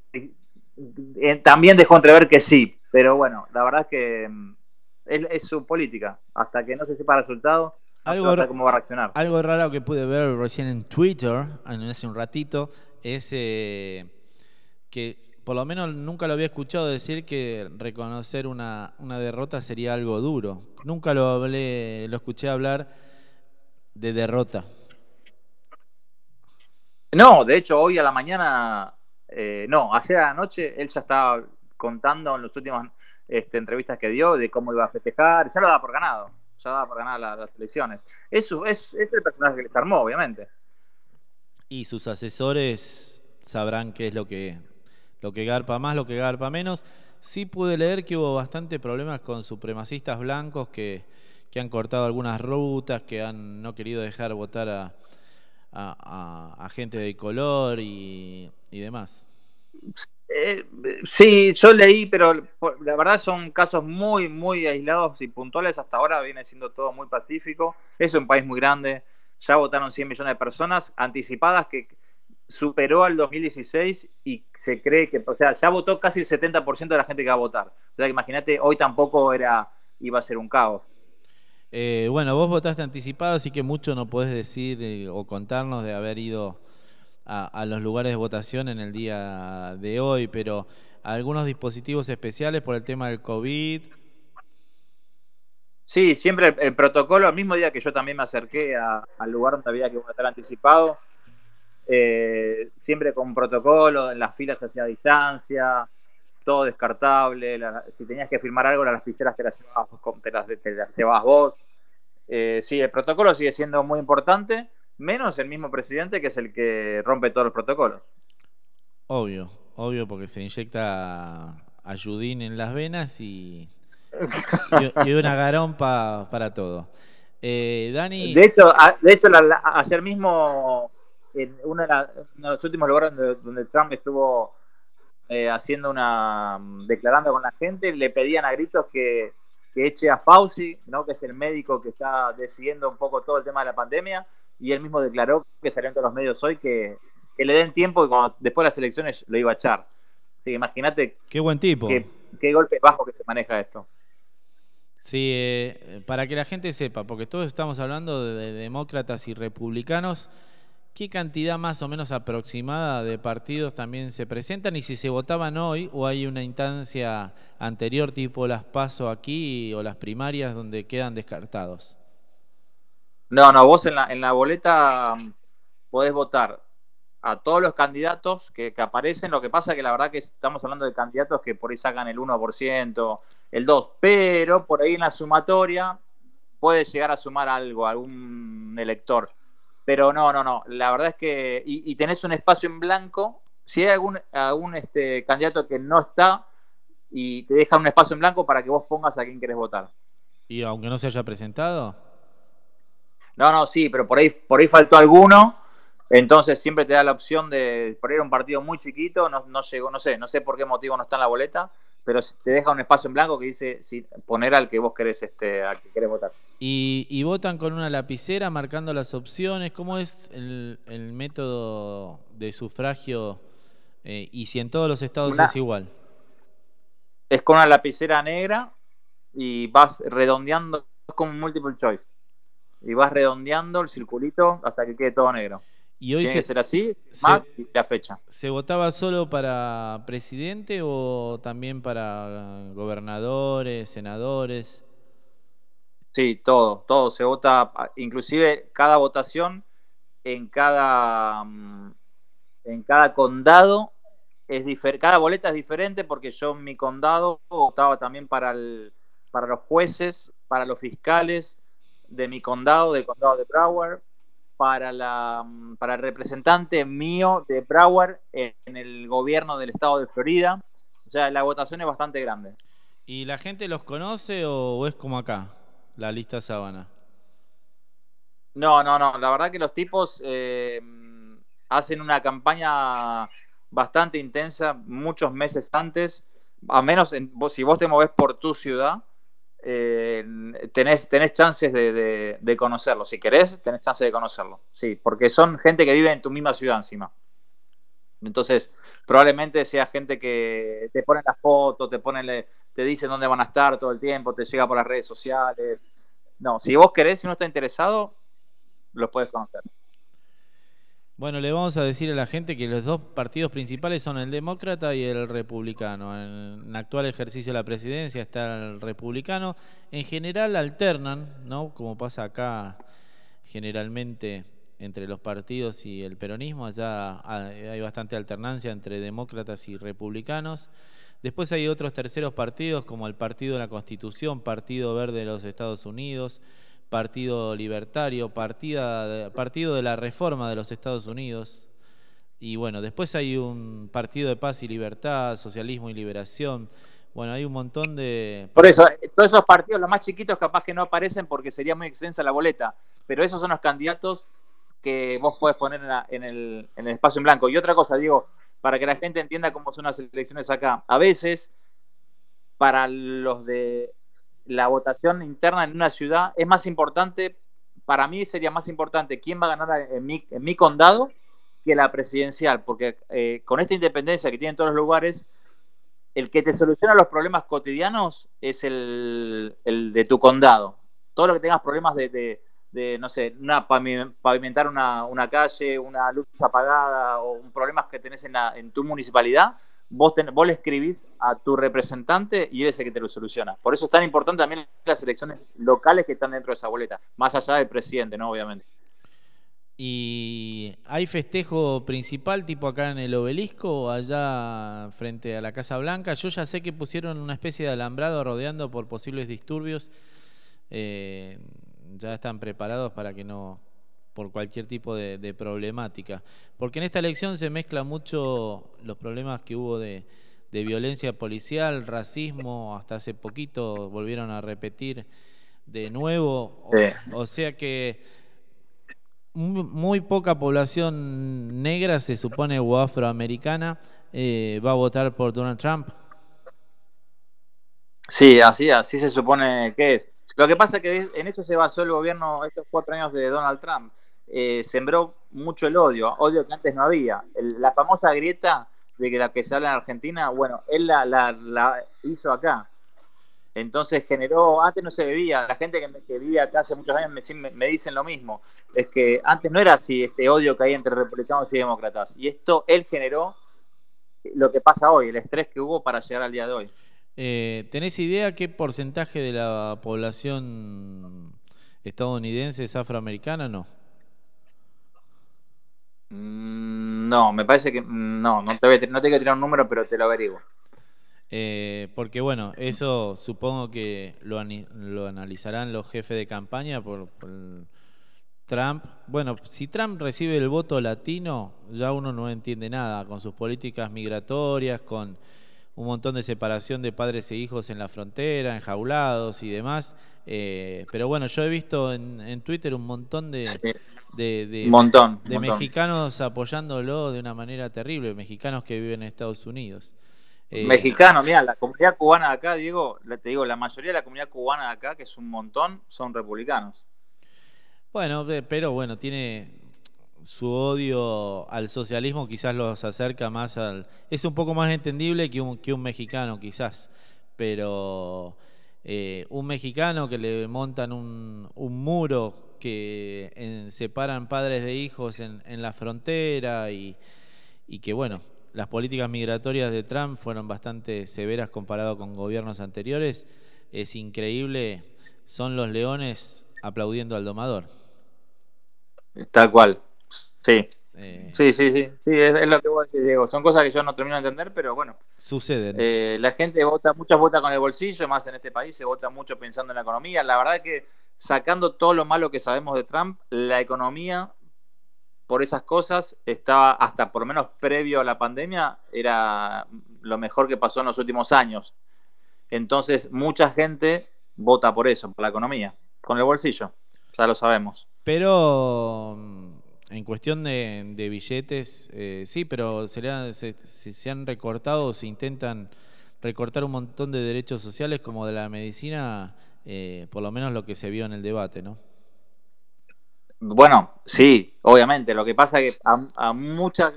eh, también dejó entrever que sí, pero bueno, la verdad es que mm, es, es su política, hasta que no se sepa el resultado, no Algo saber ra- cómo va a reaccionar. Algo raro que pude ver recién en Twitter, hace un ratito, es eh, que por lo menos nunca lo había escuchado decir que reconocer una, una derrota sería algo duro. Nunca lo hablé, lo escuché hablar de derrota. No, de hecho, hoy a la mañana, eh, no, ayer a la noche, él ya estaba contando en las últimas este, entrevistas que dio de cómo iba a festejar, ya lo daba por ganado, ya daba por ganar la- las elecciones. Eso es, es el personaje que les armó, obviamente. Y sus asesores sabrán qué es lo que, lo que garpa más, lo que garpa menos. Sí pude leer que hubo bastante problemas con supremacistas blancos que, que han cortado algunas rutas, que han no querido dejar votar a, a- a- a gente de color y, y demás. Eh, sí, yo leí, pero la verdad son casos muy, muy aislados y puntuales. Hasta ahora viene siendo todo muy pacífico. Es un país muy grande. Ya votaron 100 millones de personas anticipadas que superó al 2016 y se cree que, o sea, ya votó casi el 70% de la gente que va a votar. O sea, imagínate, hoy tampoco era iba a ser un caos. Eh, bueno, vos votaste anticipado, así que mucho no podés decir eh, o contarnos de haber ido a, los lugares de votación en el día de hoy, pero algunos dispositivos especiales por el tema del COVID. Sí, siempre el, protocolo, el mismo día que yo también me acerqué al lugar donde había que votar anticipado, eh, siempre con protocolo, en las filas hacia distancia, todo descartable, si tenías que firmar algo, las lapiceras te las llevabas, te las, te las llevabas vos. Eh, sí, el protocolo sigue siendo muy importante, menos el mismo presidente que es el que rompe todos los protocolos. Obvio, obvio, porque se inyecta ayudín en las venas y, y, y una garompa para todo. Eh, Dani, De hecho, a- de hecho la- la- ayer mismo, en uno de, la- uno de los últimos lugares donde, donde Trump estuvo eh, haciendo una. declarando con la gente, le pedían a gritos que, que eche a Fauci, ¿no? que es el médico que está decidiendo un poco todo el tema de la pandemia, y él mismo declaró que salió en todos los medios hoy que, que le den tiempo y cuando, después de las elecciones lo iba a echar. Así que imagínate qué buen tipo. qué, qué golpe bajo que se maneja esto. Sí, eh, para que la gente sepa, porque todos estamos hablando de, de demócratas y republicanos, ¿qué cantidad más o menos aproximada de partidos también se presentan? Y si se votaban hoy o hay una instancia anterior tipo las PASO aquí o las primarias donde quedan descartados. No, no, vos en la, en la boleta mm, podés votar a todos los candidatos que, aparecen. Lo que pasa es que la verdad que estamos hablando de candidatos que por ahí sacan el 1%, el 2%, pero por ahí en la sumatoria puede llegar a sumar algo, algún elector. Pero no, no, no. La verdad es que. Y, tenés un espacio en blanco. Si hay algún, este, candidato que no está y te deja un espacio en blanco para que vos pongas a quien querés votar. Y aunque no se haya presentado, No, no, sí, pero por ahí, por ahí faltó alguno. Entonces siempre te da la opción de era un partido muy chiquito, no, no llegó, no sé, no sé por qué motivo no está en la boleta, pero te deja un espacio en blanco que dice poner al que vos querés, este, al que querés votar. y, y votan con una lapicera marcando las opciones. ¿Cómo es el, el método de sufragio? Eh, y si en todos los estados Una- es igual. Es con una lapicera negra y vas redondeando, es como un multiple choice. Y vas redondeando el circulito hasta que quede todo negro. Y hoy Tiene se, que ser así, más la fecha. ¿Se votaba solo para presidente o también para gobernadores, senadores? Sí, todo, todo. Se vota, inclusive cada votación en cada mm, en cada condado es diferente. Cada boleta es diferente porque yo en mi condado votaba también para el, para los jueces, para los fiscales de mi condado, del condado de Broward, para la para el representante mío de Broward en, el gobierno del estado de Florida. O sea, la votación es bastante grande. ¿Y la gente los conoce o, o es como acá, la lista sábana? No, no, no. La verdad que los tipos eh, hacen una campaña bastante intensa muchos meses antes. A menos en- vos- si vos te movés por tu ciudad, eh, tenés, chances de, de- conocerlo. Si querés, tenés chances de conocerlo. Sí, porque son gente que vive en tu misma ciudad encima. Entonces, probablemente sea gente que te ponen las fotos, te ponen, te dicen dónde van a estar todo el tiempo, te llega por las redes sociales. No, si vos querés, si no está interesado, los puedes conocer. Bueno, le vamos a decir a la gente que los dos partidos principales son el demócrata y el republicano. En el actual ejercicio de la presidencia está el republicano. En general alternan, ¿no? Como pasa acá generalmente entre los partidos y el peronismo. Allá hay bastante alternancia entre demócratas y republicanos. Después hay otros terceros partidos como el Partido de la Constitución, Partido Verde de los Estados Unidos, Partido Libertario, partida Partido de la Reforma de los Estados Unidos. Y bueno, después hay un Partido de Paz y Libertad, Socialismo y Liberación, Bueno, hay un montón de... Por eso, eh, todos esos partidos, los más chiquitos, capaz que no aparecen porque sería muy extensa la boleta. Pero esos son los candidatos que vos podés poner en el espacio en blanco. Y otra cosa, digo, para que la gente entienda cómo son las elecciones acá. A veces, para los de la votación interna en una ciudad, es más importante, para mí sería más importante quién va a ganar en mi, en mi condado que la presidencial, porque eh, con esta independencia que tienen todos los lugares, el que te soluciona los problemas cotidianos es el, de tu condado. Todo lo que tengas problemas de, de- de, no sé, una, pavimentar una, una calle, una luz apagada o un problemas que tenés en, la- en tu municipalidad, vos, vos le escribís a tu representante y él es el que te lo soluciona. Por eso es tan importante también las elecciones locales que están dentro de esa boleta, más allá del presidente, ¿no? Obviamente. ¿Y hay festejo principal tipo acá en el obelisco o allá frente a la Casa Blanca? Yo ya sé que pusieron una especie de alambrado rodeando por posibles disturbios. Eh, ya están preparados para que no, por cualquier tipo de, de problemática. Porque en esta elección se mezcla mucho los problemas que hubo de, de violencia policial, racismo, hasta hace poquito volvieron a repetir de nuevo. O, sea que mu- muy poca población negra, se supone, o afroamericana, eh, va a votar por Donald Trump. Sí, así, así se supone que es. Lo que pasa es que en eso se basó el gobierno estos cuatro años de Donald Trump. Eh, sembró mucho el odio, odio que antes no había. El- la famosa grieta de la que se habla en Argentina, bueno, él la, hizo acá. Entonces generó, antes no se bebía, la gente que, me- que vive acá hace muchos años me, me- dicen lo mismo, es que antes no era así este odio que hay entre republicanos y demócratas. Y esto él generó lo que pasa hoy, el estrés que hubo para llegar al día de hoy. Eh, ¿Tenés idea qué porcentaje de la población estadounidense es afroamericana? No. Mm, No, me parece que mm, no, no te, voy a no te quiero tirar un número, pero te lo averiguo. Eh, porque bueno, eso supongo que lo, lo analizarán los jefes de campaña por Trump. Bueno, si Trump recibe el voto latino, ya uno no entiende nada con sus políticas migratorias, con un montón de separación de padres e hijos en la frontera, enjaulados y demás. Eh, pero bueno, yo he visto en, en Twitter un montón de, Sí, de, de- un montón. de un montón. mexicanos apoyándolo de una manera terrible, mexicanos que viven en Estados Unidos. Eh, Mexicano, mira, la comunidad cubana de acá, Diego, te digo, la mayoría de la comunidad cubana de acá, que es un montón, son republicanos. Bueno, pe- pero bueno, tiene su odio al socialismo, quizás los acerca más al... Es un poco más entendible que un, que un mexicano, quizás, pero eh, un mexicano que le montan un, un muro que separan padres de hijos en, en la frontera y, y que bueno, las políticas migratorias de Trump fueron bastante severas comparado con gobiernos anteriores, es increíble, son los leones aplaudiendo al domador. Tal cual. Sí, Eh, sí, sí, sí. sí es, es lo que vos decís, Diego. Son cosas que yo no termino de entender, pero bueno. Suceden. Eh, la gente vota, muchos votan con el bolsillo, más en este país se vota mucho pensando en la economía. La verdad que sacando todo lo malo que sabemos de Trump, la economía, por esas cosas, estaba hasta por lo menos previo a la pandemia, era lo mejor que pasó en los últimos años. Entonces, mucha gente vota por eso, por la economía, con el bolsillo. Ya lo sabemos. Pero en cuestión de, de billetes, eh, sí, pero se, le se, han recortado, se intentan recortar un montón de derechos sociales como de la medicina, eh, por lo menos lo que se vio en el debate, ¿no? Bueno, sí, obviamente. Lo que pasa es que a, a muchas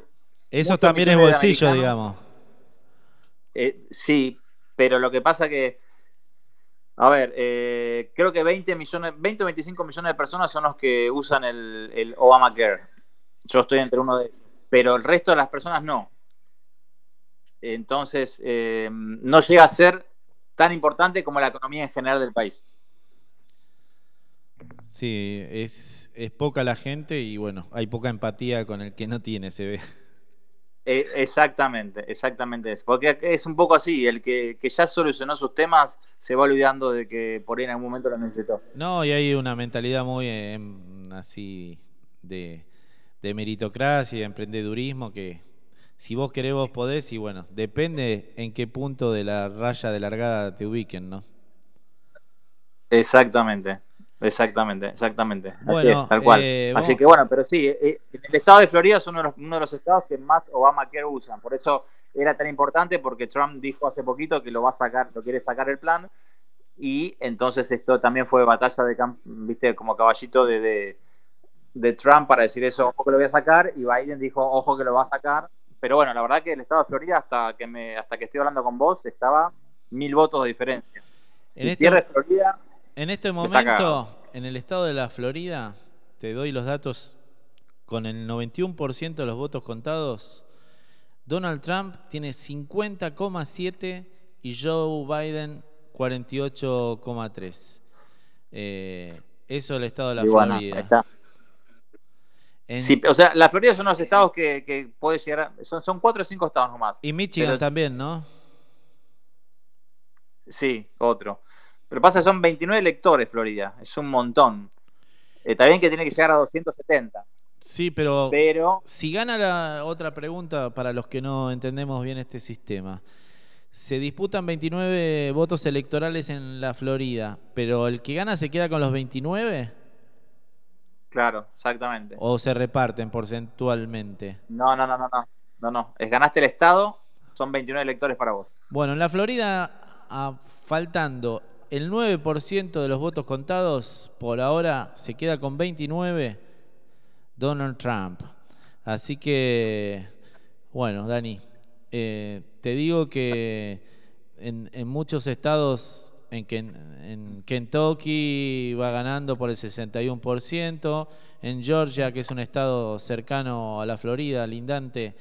Eso también es bolsillo, digamos. Eh, sí, pero lo que pasa que, a ver, eh, creo que 20 millones, 20 o 25 millones de personas son los que usan el, el Obamacare. Yo estoy entre uno de ellos, pero el resto de las personas no. Entonces, eh, no llega a ser tan importante como la economía en general del país. Sí, es, es poca la gente y bueno, hay poca empatía con el que no tiene, se ve. Eh, exactamente, exactamente eso. Porque es un poco así, el que, que ya solucionó sus temas se va olvidando de que por ahí en algún momento lo necesitó. No, y hay una mentalidad muy eh, así de, de meritocracia de emprendedurismo que Si vos querés, vos podés, y bueno, depende en qué punto de la raya de largada te ubiquen, ¿no? Exactamente, exactamente, exactamente. Así Bueno, es, tal cual. eh, Así que bueno, pero sí, eh, en el estado de Florida es uno de los, uno de los estados que más Obamacare usan. Por eso era tan importante, porque Trump dijo hace poquito que lo va a sacar, lo quiere sacar el plan. Y entonces esto también fue batalla de camp, viste, como caballito de, de, de Trump para decir eso, ojo que lo voy a sacar. Y Biden dijo, ojo que lo va a sacar. Pero bueno, la verdad que el estado de Florida, hasta que me, hasta que estoy hablando con vos, estaba mil votos de diferencia. En Si este, Florida, en este momento, en el estado de la Florida, te doy los datos, con el 91% de los votos contados, Donald Trump tiene 50,7 y Joe Biden 48,3. Eh, eso es el estado de la y Florida. ahí está. En- Sí, o sea, la Florida de los estados que, que puede llegar a, son, son cuatro o cinco estados nomás. y Michigan pero- también, ¿no? Sí, otro. Pero pasa que son 29 electores Florida, es un montón. Eh, Está bien que tiene que llegar a 270, Sí, pero pero si gana la otra pregunta para los que no entendemos bien este sistema. Se disputan 29 votos electorales en la Florida, pero el que gana se queda con los 29 claro, exactamente. o se reparten porcentualmente. No, no, no, no, no, no, no. Es ganaste el estado, son 29 electores para vos. Bueno, en la Florida, a- faltando el 9% de los votos contados, por ahora se queda con 29 Donald Trump. Así que, bueno, Dani, eh, te digo que en, muchos estados, en, en Kentucky va ganando por el 61%, en Georgia, que es un estado cercano a la Florida, lindante,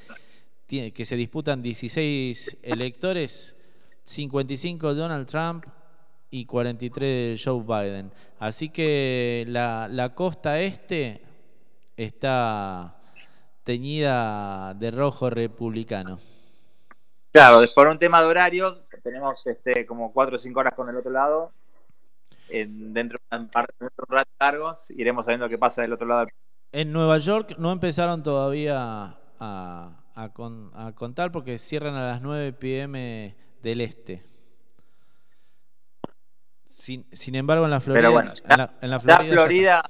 que se disputan 16 electores, 55 Donald Trump y 43 Joe Biden. Así que la, la costa este está teñida de rojo republicano. Claro, por un tema de horario, tenemos este como 4 o 5 horas con el otro lado. En- dentro de un par de rato largos, iremos sabiendo qué pasa del otro lado. En Nueva York no empezaron todavía a, a con- a contar porque cierran a las 9 pm del este. Sin, sin embargo, en la Florida, Pero bueno, en la, en la Florida ya Florida,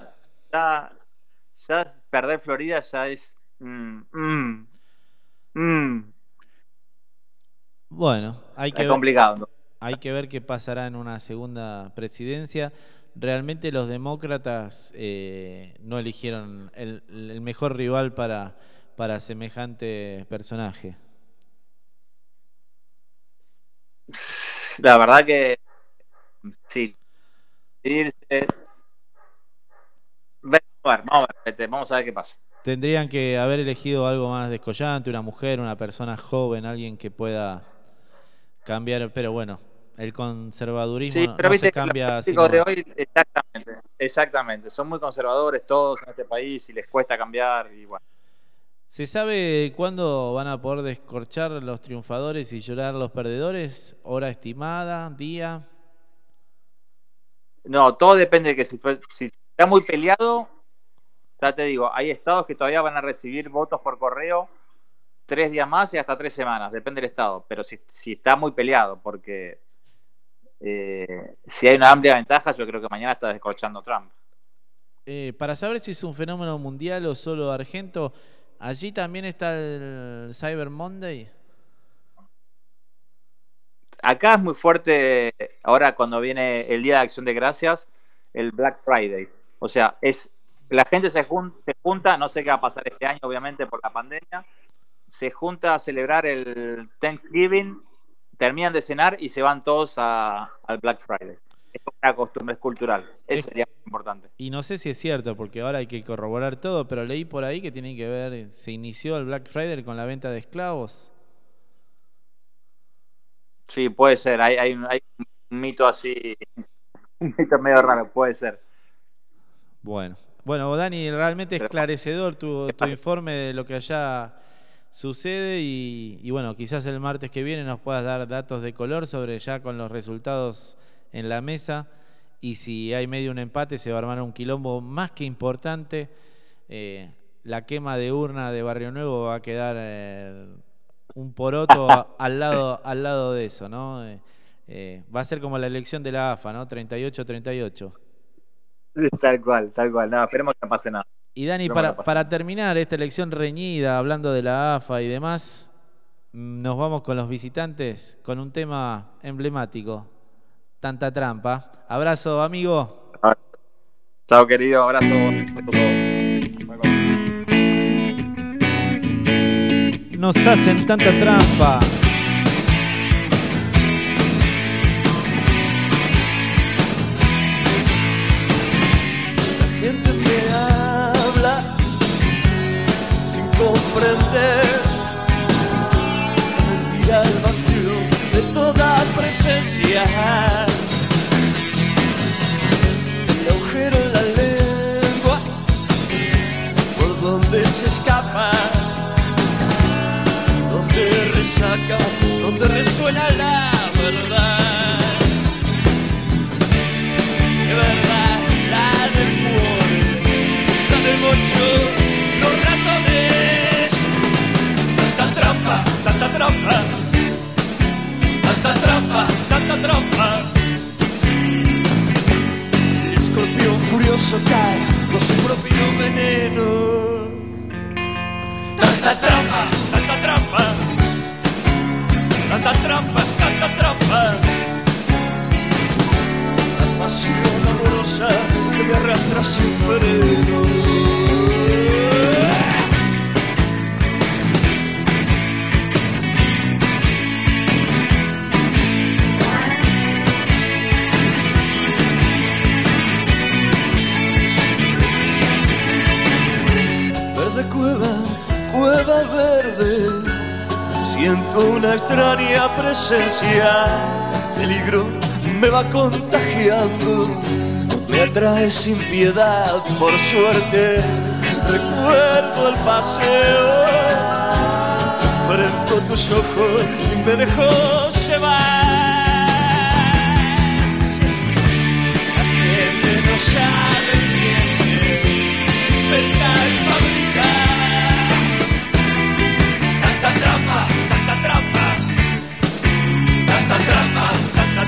ya, ya es- perder Florida ya es. mm, mm, mm, Bueno, hay que es ver, complicado. hay que ver qué pasará en una segunda presidencia. Realmente los demócratas eh, no eligieron el, el mejor rival para, para semejante personaje. La verdad que sí. Vamos a ver, vamos a ver, vamos a ver qué pasa. Tendrían que haber elegido algo más descollante, una mujer, una persona joven, alguien que pueda cambiar, pero bueno, el conservadurismo Sí, no- pero no viste se los cambia así políticos de hoy, exactamente, exactamente, son muy conservadores todos en este país y les cuesta cambiar y bueno. ¿Se sabe cuándo van a poder descorchar los triunfadores y llorar los perdedores? ¿Hora estimada? ¿Día? No, todo depende de que si, está muy peleado, ya te digo, hay estados que todavía van a recibir votos por correo tres días más y hasta tres semanas, depende del estado, pero si, si está muy peleado, porque eh, si hay una amplia ventaja, yo creo que mañana está descorchando Trump. Eh, para saber si es un fenómeno mundial o solo argento, allí también está el Cyber Monday. Acá es muy fuerte, ahora cuando viene el Día de Acción de Gracias, el Black Friday. O sea, es la gente se, jun- se junta, no sé qué va a pasar este año, obviamente, por la pandemia, se junta a celebrar el Thanksgiving, terminan de cenar y se van todos a- al Black Friday. Es una costumbre es cultural. Eso Es- sería muy importante. Y no sé si es cierto, porque ahora hay que corroborar todo, pero leí por ahí que tiene que ver, se inició el Black Friday con la venta de esclavos. Sí, puede ser. Hay, hay, un- hay un mito así, *laughs* un mito medio raro, puede ser. Bueno, bueno, Dani, realmente esclarecedor tu, tu *laughs* informe de lo que allá sucede y, y bueno, quizás el martes que viene nos puedas dar datos de color sobre ya con los resultados en la mesa y si hay medio un empate se va a armar un quilombo más que importante. Eh, la quema de urna de Barrio Nuevo va a quedar eh, un poroto a- al, lado, al lado de eso, ¿no? Eh, eh, va a ser como la elección de la AFA, ¿no? 38-38. Tal cual, tal cual. No, esperemos que no pase nada. Y Dani, para, para terminar esta elección reñida, hablando de la AFA y demás, mm, nos vamos con los visitantes con un tema emblemático. Tanta trampa. Abrazo, amigo. Chao, querido. Abrazos. Nos hacen tanta trampa. La gente me habla sin comprender. La mentira el bastión de toda presencia. El agujero en la lengua por donde se escapa. Donde resuena la verdad. De verdad, la del cuore, la del mocho, los ratones. Tanta trampa, tanta trampa, tanta trampa, tanta trampa. El escorpión furioso cae con su propio veneno. Tanta trampa, tanta trampa, tanta trampa pasión amorosa que me arrastra sin freno. Siento una extraña presencia, peligro me va contagiando, me atrae sin piedad, por suerte, recuerdo el paseo, enfrento tus ojos y me dejó llevar.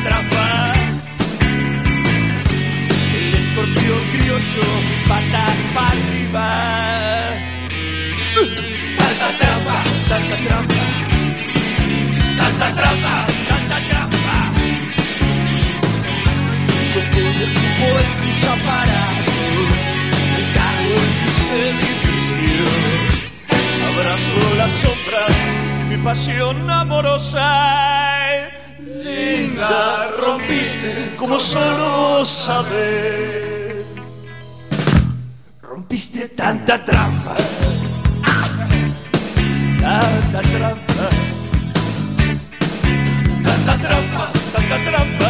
Trampa. El escorpión criollo, pata para arriba. Tanta trampa, tanta trampa, tanta trampa, tanta trampa. Yo puedo escupo en tus aparatos, me cago en tus edificios. Abrazo la sombra de mi pasión amorosa. Linda, rompiste como solo vos sabés. Rompiste tanta trampa, tanta trampa, tanta trampa, tanta trampa.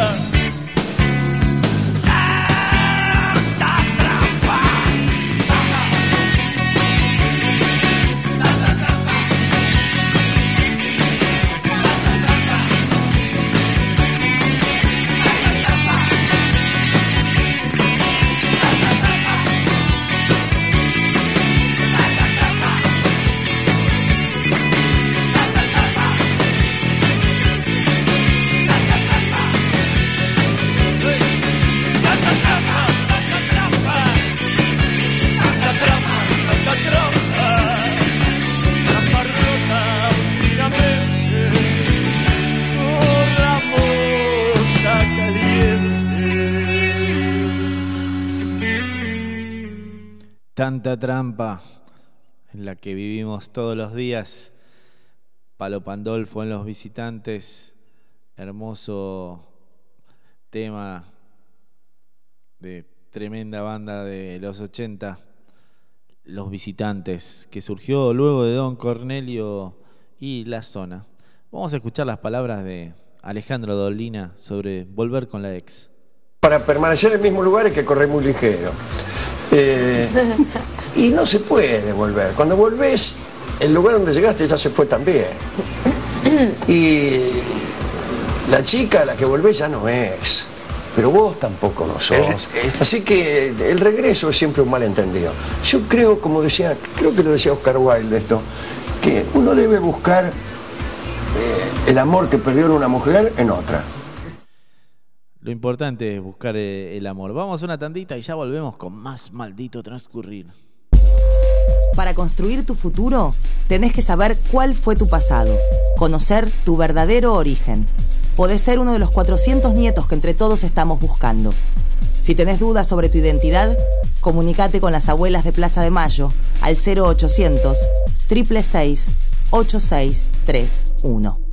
Tanta trampa en la que vivimos todos los días. Palo Pandolfo en los visitantes. Hermoso tema de tremenda banda de los 80. Los visitantes, que surgió luego de Don Cornelio y La Zona. Vamos a escuchar las palabras de Alejandro Dolina sobre volver con la ex. Para permanecer en el mismo lugar hay que correr muy ligero. Eh, y no se puede volver. Cuando volvés, el lugar donde llegaste ya se fue también. Y la chica a la que volvés ya no es. Pero vos tampoco lo sos. Así que el regreso es siempre un malentendido. Yo creo, como decía, creo que lo decía Oscar Wilde esto, que uno debe buscar eh, el amor que perdió en una mujer en otra. Lo importante es buscar eh, el amor. Vamos a una tandita y ya volvemos con más maldito transcurrir. Para construir tu futuro, tenés que saber cuál fue tu pasado, conocer tu verdadero origen. Podés ser uno de los 400 nietos que entre todos estamos buscando. Si tenés dudas sobre tu identidad, comunícate con las abuelas de Plaza de Mayo al 0800 666 8631.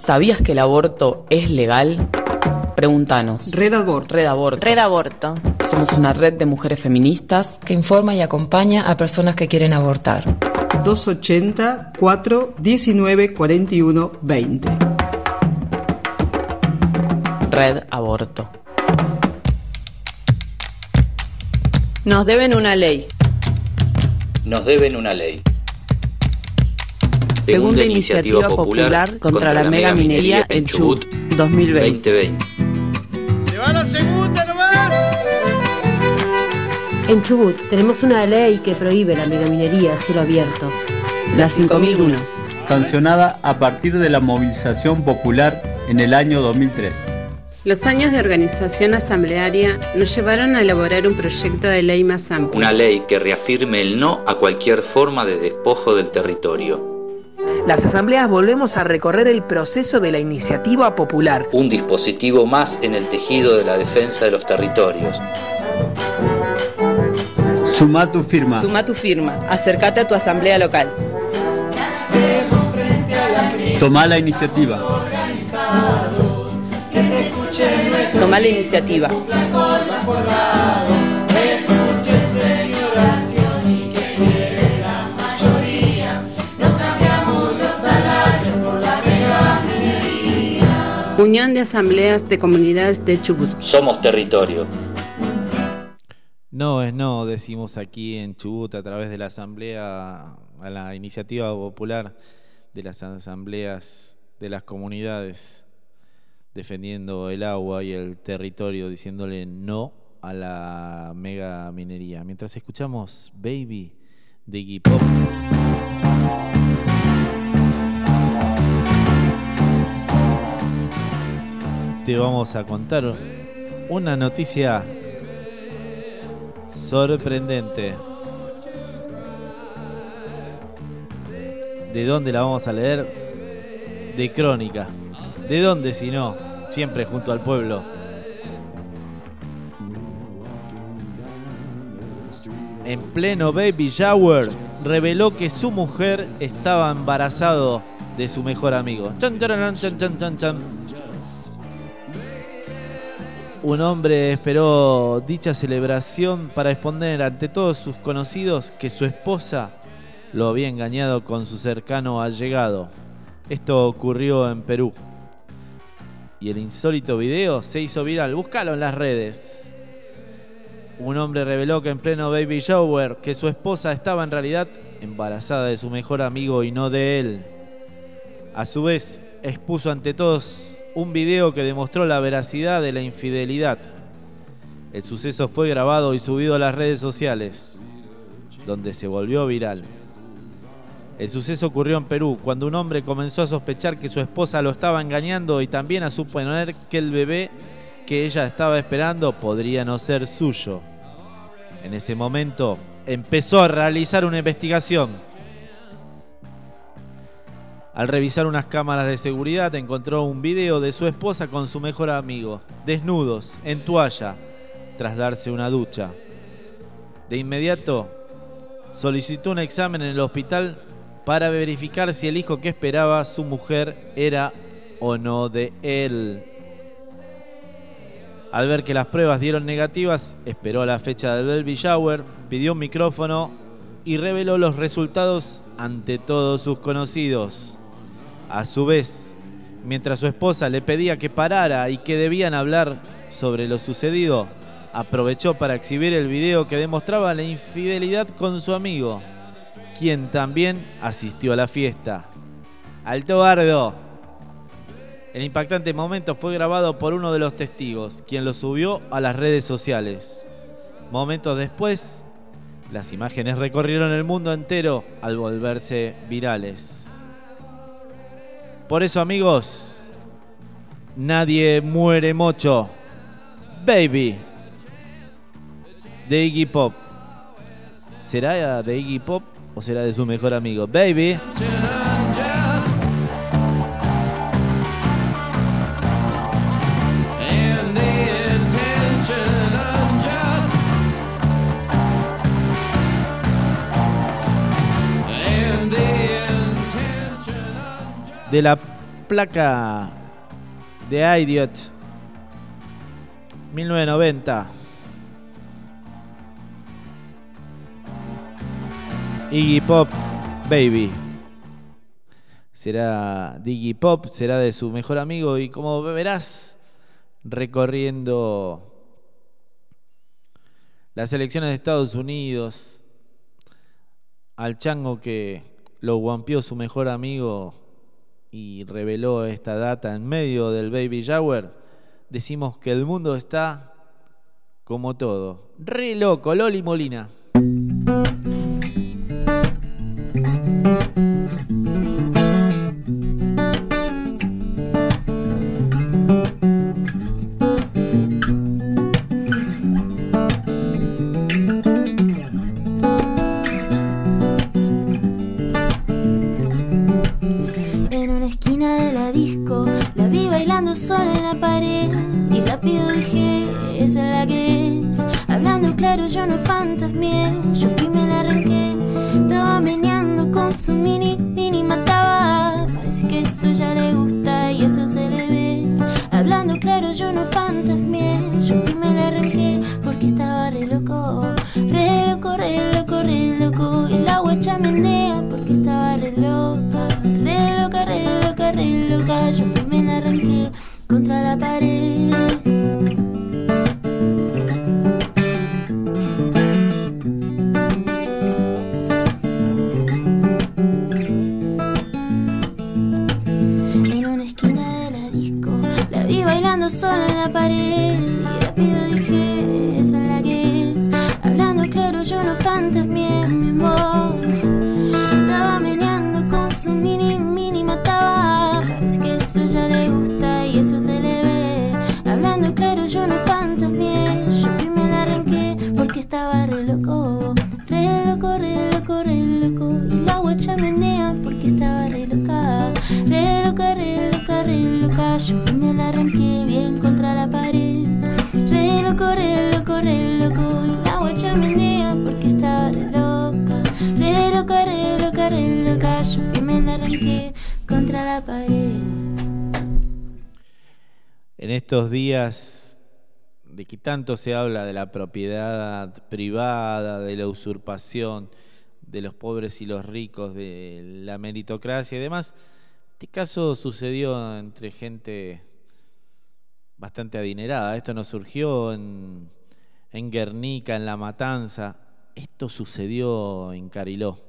¿Sabías que el aborto es legal? Pregúntanos. Red Aborto. Red Aborto. Red Aborto. Somos una red de mujeres feministas que informa y acompaña a personas que quieren abortar. 280 4 19 41 20. Red Aborto. Nos deben una ley. Nos deben una ley. Segunda iniciativa popular contra la mega minería en Chubut 2020. 2020. Se va la segunda nomás. En Chubut tenemos una ley que prohíbe la megaminería a cielo abierto. La 5001. sancionada a partir de la movilización popular en el año 2003. Los años de organización asamblearia nos llevaron a elaborar un proyecto de ley más amplio. Una ley que reafirme el no a cualquier forma de despojo del territorio. Las asambleas volvemos a recorrer el proceso de la iniciativa popular. Un dispositivo más en el tejido de la defensa de los territorios. Suma tu firma. Suma tu firma. Acércate a tu asamblea local. Toma la iniciativa. Toma la iniciativa. Unión de Asambleas de Comunidades de Chubut. Somos territorio. No es no, decimos aquí en Chubut a través de la asamblea, a la iniciativa popular de las asambleas de las comunidades, defendiendo el agua y el territorio, diciéndole no a la mega minería. Mientras escuchamos Baby de Iggy Pop. Vamos a contar una noticia sorprendente. ¿De dónde la vamos a leer? De crónica. ¿De dónde si no? Siempre junto al pueblo. En pleno baby shower, reveló que su mujer estaba embarazado de su mejor amigo. Chan, chan, chan. Un hombre esperó dicha celebración para exponer ante todos sus conocidos que su esposa lo había engañado con su cercano allegado. Esto ocurrió en Perú. Y el insólito video se hizo viral. Búscalo en las redes. Un hombre reveló que en pleno baby shower que su esposa estaba en realidad embarazada de su mejor amigo y no de él. A su vez, expuso ante todos un video que demostró la veracidad de la infidelidad. El suceso fue grabado y subido a las redes sociales, donde se volvió viral. El suceso ocurrió en Perú, cuando un hombre comenzó a sospechar que su esposa lo estaba engañando y también a suponer que el bebé que ella estaba esperando podría no ser suyo. En ese momento empezó a realizar una investigación. Al revisar unas cámaras de seguridad encontró un video de su esposa con su mejor amigo, desnudos, en toalla, tras darse una ducha. De inmediato solicitó un examen en el hospital para verificar si el hijo que esperaba su mujer era o no de él. Al ver que las pruebas dieron negativas, esperó la fecha del baby shower, pidió un micrófono y reveló los resultados ante todos sus conocidos. A su vez, mientras su esposa le pedía que parara y que debían hablar sobre lo sucedido, aprovechó para exhibir el video que demostraba la infidelidad con su amigo, quien también asistió a la fiesta. ¡Alto bardo! El impactante momento fue grabado por uno de los testigos, quien lo subió a las redes sociales. Momentos después, Las imágenes recorrieron el mundo entero al volverse virales. Por eso, amigos, nadie muere mocho. Baby. De Iggy Pop. ¿Será de Iggy Pop o será de su mejor amigo? Baby. De la placa de Idiot 1990. Iggy Pop Baby. Será de Iggy Pop, será de su mejor amigo y como verás recorriendo las elecciones de Estados Unidos al chango que lo guampió su mejor amigo y reveló esta data en medio del baby shower, decimos que el mundo está como todo. Re loco, Loli Molina. Tanto se habla de la propiedad privada, de la usurpación, de los pobres y los ricos, de la meritocracia y demás, este caso sucedió entre gente bastante adinerada. Esto no surgió en, Guernica, en La Matanza. Esto sucedió en Cariló,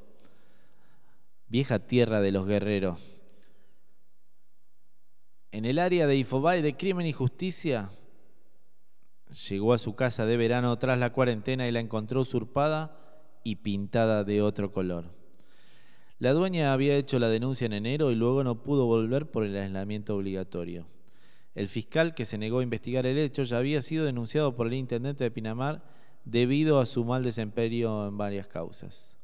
vieja tierra de los guerreros. En el área de Infobay de Crimen y Justicia, llegó a su casa de verano tras la cuarentena y la encontró usurpada y pintada de otro color. La dueña había hecho la denuncia en enero y luego no pudo volver por el aislamiento obligatorio. El fiscal que se negó a investigar el hecho ya había sido denunciado por el intendente de Pinamar debido a su mal desempeño en varias causas.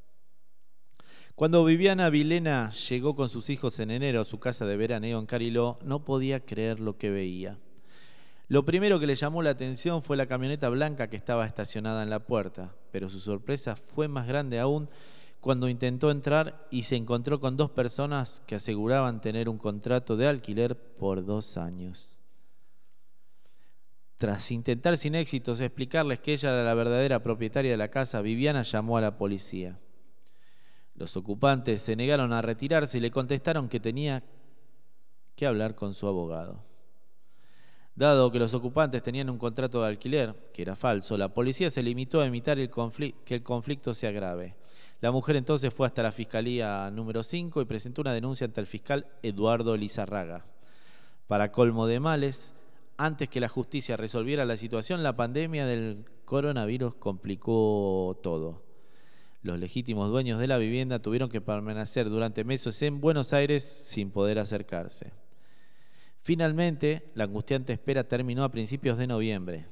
Cuando Viviana Vilena llegó con sus hijos en enero a su casa de veraneo en Cariló, no podía creer lo que veía. Lo primero que le llamó la atención fue la camioneta blanca que estaba estacionada en la puerta, pero su sorpresa fue más grande aún cuando intentó entrar y se encontró con dos personas que aseguraban tener un contrato de alquiler por dos años. Tras intentar sin éxitos explicarles que ella era la verdadera propietaria de la casa, Viviana llamó a la policía. Los ocupantes se negaron a retirarse y le contestaron que tenía que hablar con su abogado. Dado que los ocupantes tenían un contrato de alquiler, que era falso, la policía se limitó a evitar que el conflicto se agrave. La mujer entonces fue hasta la Fiscalía número 5 y presentó una denuncia ante el fiscal Eduardo Lizarraga. Para colmo de males, antes que la justicia resolviera la situación, la pandemia del coronavirus complicó todo. Los legítimos dueños de la vivienda tuvieron que permanecer durante meses en Buenos Aires sin poder acercarse. Finalmente, la angustiante espera terminó a principios de noviembre,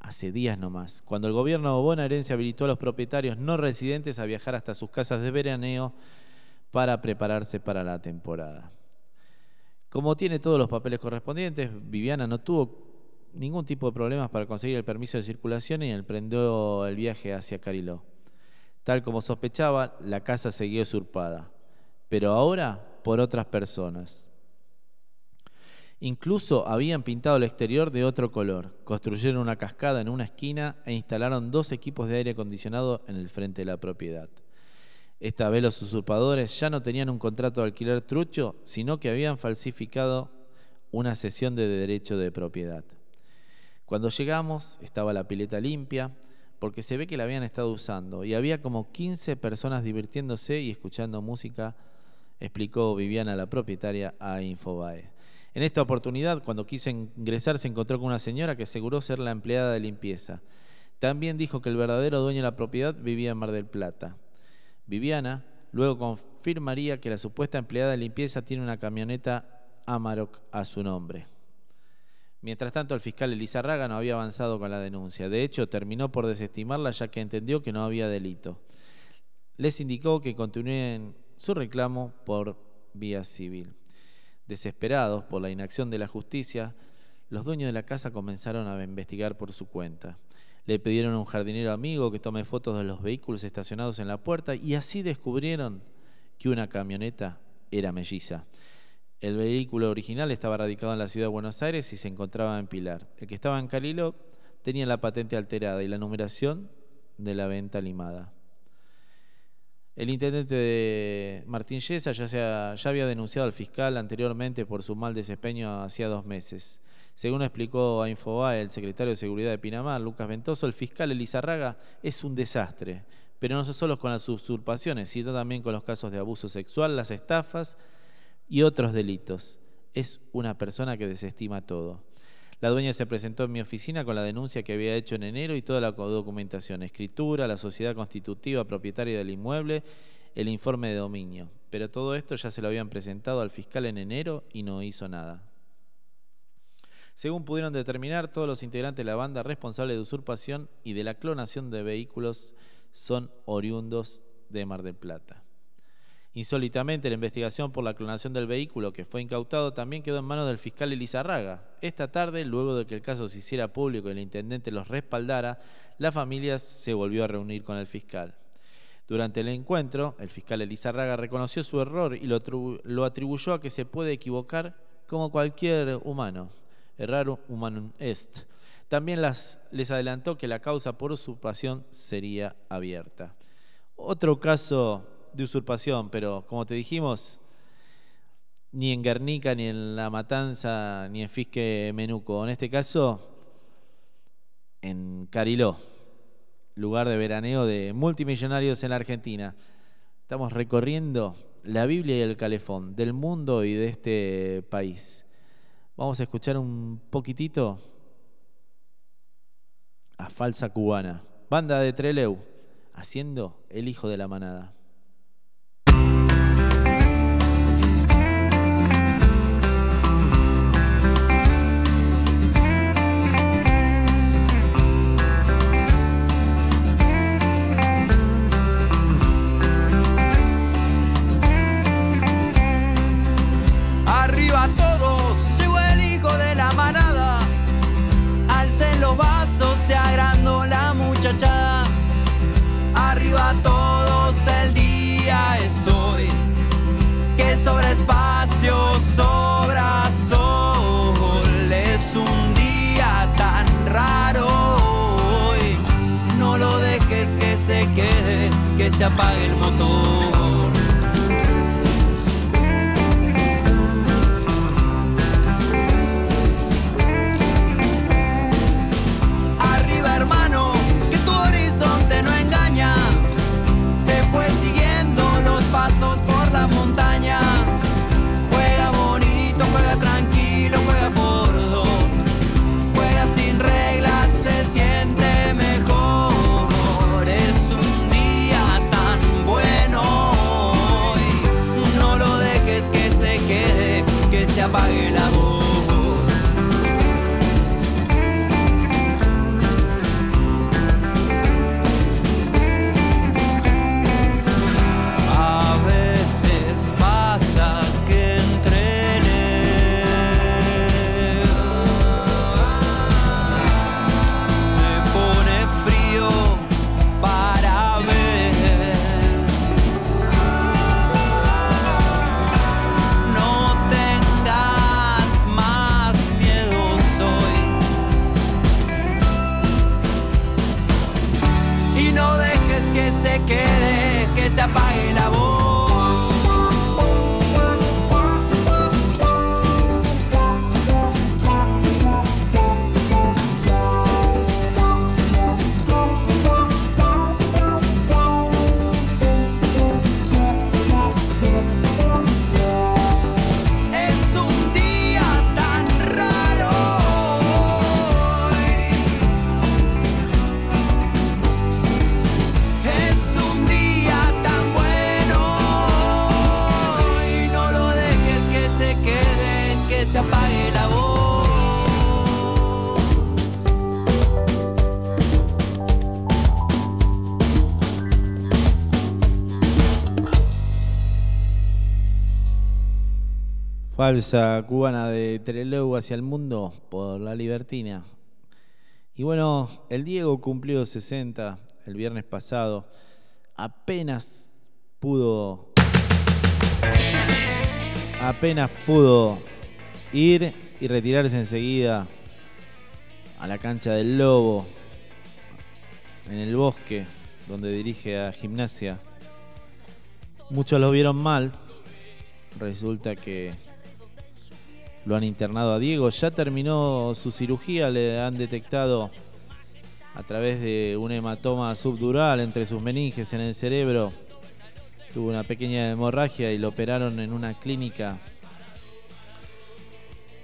hace días nomás, cuando el gobierno bonaerense habilitó a los propietarios no residentes a viajar hasta sus casas de veraneo para prepararse para la temporada. Como tiene todos los papeles correspondientes, Viviana no tuvo ningún tipo de problemas para conseguir el permiso de circulación y emprendió el viaje hacia Cariló. Tal como sospechaba, la casa seguía usurpada, pero ahora por otras personas. Incluso habían pintado el exterior de otro color, construyeron una cascada en una esquina e instalaron dos equipos de aire acondicionado en el frente de la propiedad. Esta vez los usurpadores ya no tenían un contrato de alquiler trucho, sino que habían falsificado una cesión de derecho de propiedad. Cuando llegamos estaba la pileta limpia, porque se ve que la habían estado usando, y había como 15 personas divirtiéndose y escuchando música, explicó Viviana, la propietaria, a Infobae. En esta oportunidad, cuando quiso ingresar, se encontró con una señora que aseguró ser la empleada de limpieza. También dijo que el verdadero dueño de la propiedad vivía en Mar del Plata. Viviana luego confirmaría que la supuesta empleada de limpieza tiene una camioneta Amarok a su nombre. Mientras tanto, el fiscal Elizarraga no había avanzado con la denuncia. De hecho, terminó por desestimarla ya que entendió que no había delito. Les indicó que continúen su reclamo por vía civil. Desesperados por la inacción de la justicia, los dueños de la casa comenzaron a investigar por su cuenta. Le pidieron a un jardinero amigo que tome fotos de los vehículos estacionados en la puerta y así descubrieron que una camioneta era melliza. El vehículo original estaba radicado en la ciudad de Buenos Aires y se encontraba en Pilar. El que estaba en Calilo tenía la patente alterada y la numeración de la venta limada. El intendente de Martín Yesa ya, ya había denunciado al fiscal anteriormente por su mal desempeño hacía dos meses. Según explicó a Infobae el secretario de Seguridad de Pinamar, Lucas Ventoso, el fiscal Elizarraga es un desastre, pero no solo con las usurpaciones, sino también con los casos de abuso sexual, las estafas y otros delitos. Es una persona que desestima todo. La dueña se presentó en mi oficina con la denuncia que había hecho en enero y toda la documentación, escritura, la sociedad constitutiva propietaria del inmueble, el informe de dominio. Pero todo esto ya se lo habían presentado al fiscal en enero y no hizo nada. Según pudieron determinar, todos los integrantes de la banda responsable de usurpación y de la clonación de vehículos son oriundos de Mar del Plata. Insólitamente, la investigación por la clonación del vehículo que fue incautado también quedó en manos del fiscal Elizarraga. Esta tarde, luego de que el caso se hiciera público y el intendente los respaldara, la familia se volvió a reunir con el fiscal. Durante el encuentro, el fiscal Elizarraga reconoció su error y lo, atribuyó a que se puede equivocar como cualquier humano. Errar humanum est. También les adelantó que la causa por usurpación sería abierta. Otro caso de usurpación, pero como te dijimos, ni en Guernica, ni en La Matanza, ni en Fisque Menuco. En este caso, en Cariló, lugar de veraneo de multimillonarios en la Argentina. Estamos recorriendo la Biblia y el calefón del mundo y de este país. Vamos a escuchar un poquitito a Falsa Cubana, banda de Treleu, haciendo el hijo de la manada. Que se apague el motor. Falsa cubana de Trelew hacia el mundo por la libertina. Y bueno, el Diego cumplió 60 el viernes pasado. Apenas pudo. Apenas pudo ir y retirarse enseguida a la cancha del Lobo, en el bosque, donde dirige a gimnasia. Muchos lo vieron mal. Resulta que lo han internado a Diego. Ya terminó su cirugía, le han detectado a través de un hematoma subdural entre sus meninges en el cerebro. Tuvo una pequeña hemorragia y lo operaron en una clínica.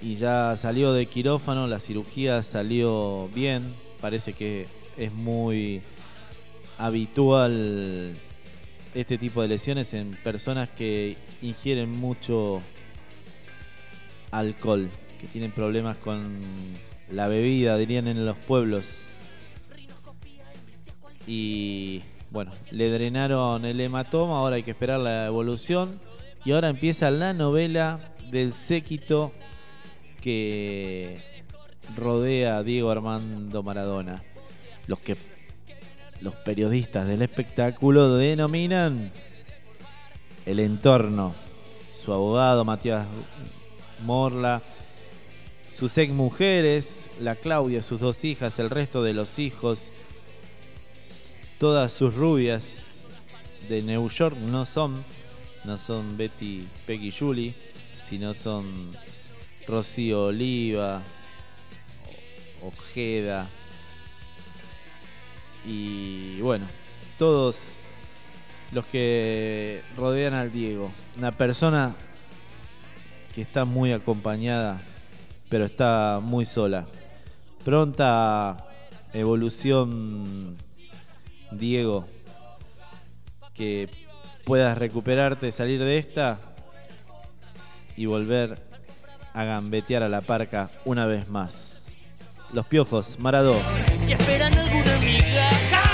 Y ya salió de quirófano, la cirugía salió bien. Parece que es muy habitual este tipo de lesiones en personas que ingieren mucho alcohol, que tienen problemas con la bebida, dirían en los pueblos. Y bueno, le drenaron el hematoma, ahora hay que esperar la evolución. Y ahora empieza la novela del séquito que rodea a Diego Armando Maradona. Los que los periodistas del espectáculo denominan el entorno. Su abogado Matías Morla, sus ex mujeres, la Claudia, sus dos hijas, el resto de los hijos, todas sus rubias de New York no son, no son Betty, Peggy, Julie, sino son Rocío Oliva, Ojeda y bueno, todos los que rodean al Diego. Una persona que está muy acompañada, pero está muy sola. Pronta evolución, Diego, que puedas recuperarte, salir de esta y volver a gambetear a la parca una vez más. Los piojos, Maradó. Y alguna.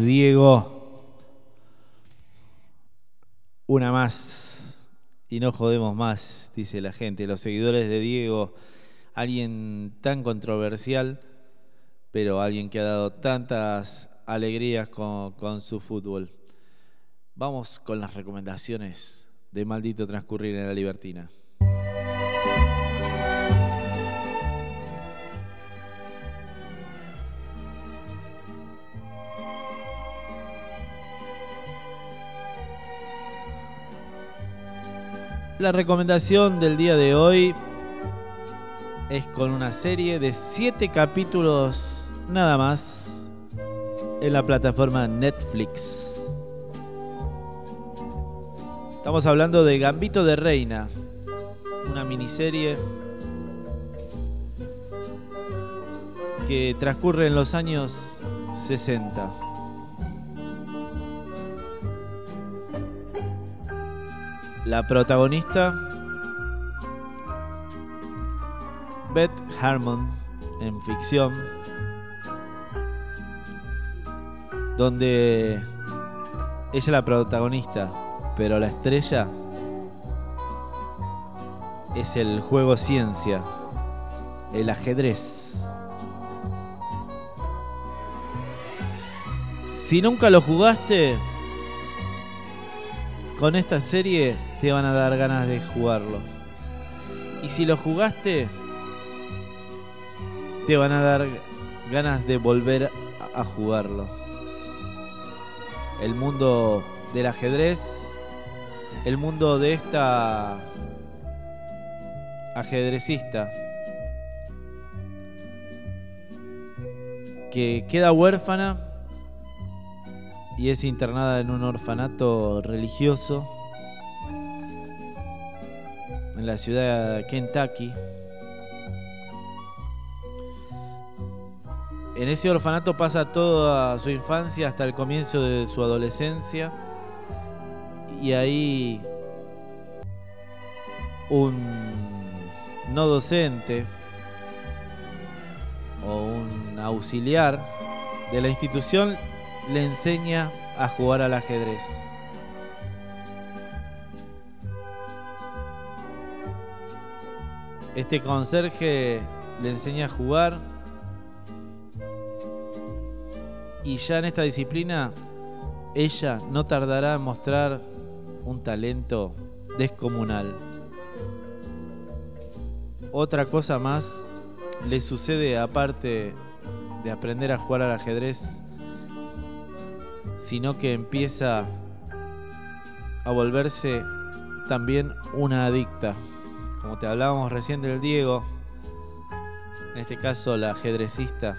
Diego. Una más. Y no jodemos más, dice la gente. Los seguidores de Diego, alguien tan controversial, pero alguien que ha dado tantas alegrías con, con su fútbol. Vamos con las recomendaciones de Maldito Transcurrir en la Libertina. La recomendación del día de hoy es con una serie de 7 capítulos nada más en la plataforma Netflix. Estamos hablando de Gambito de Reina, una miniserie que transcurre en los años 60. La protagonista, Beth Harmon, en ficción, donde ella es la protagonista, pero la estrella es el juego ciencia, el ajedrez. Si nunca lo jugaste, con esta serie te van a dar ganas de jugarlo. Y si lo jugaste, te van a dar ganas de volver a jugarlo. El mundo del ajedrez, el mundo de esta ajedrecista que queda huérfana y es internada en un orfanato religioso en la ciudad de Kentucky. En ese orfanato pasa toda su infancia hasta el comienzo de su adolescencia y ahí un no docente o un auxiliar de la institución le enseña a jugar al ajedrez. Este conserje le enseña a jugar y ya en esta disciplina ella no tardará en mostrar un talento descomunal. Otra cosa más le sucede aparte de aprender a jugar al ajedrez sino que empieza a volverse también una adicta. Como te hablábamos recién del Diego, en este caso la ajedrecista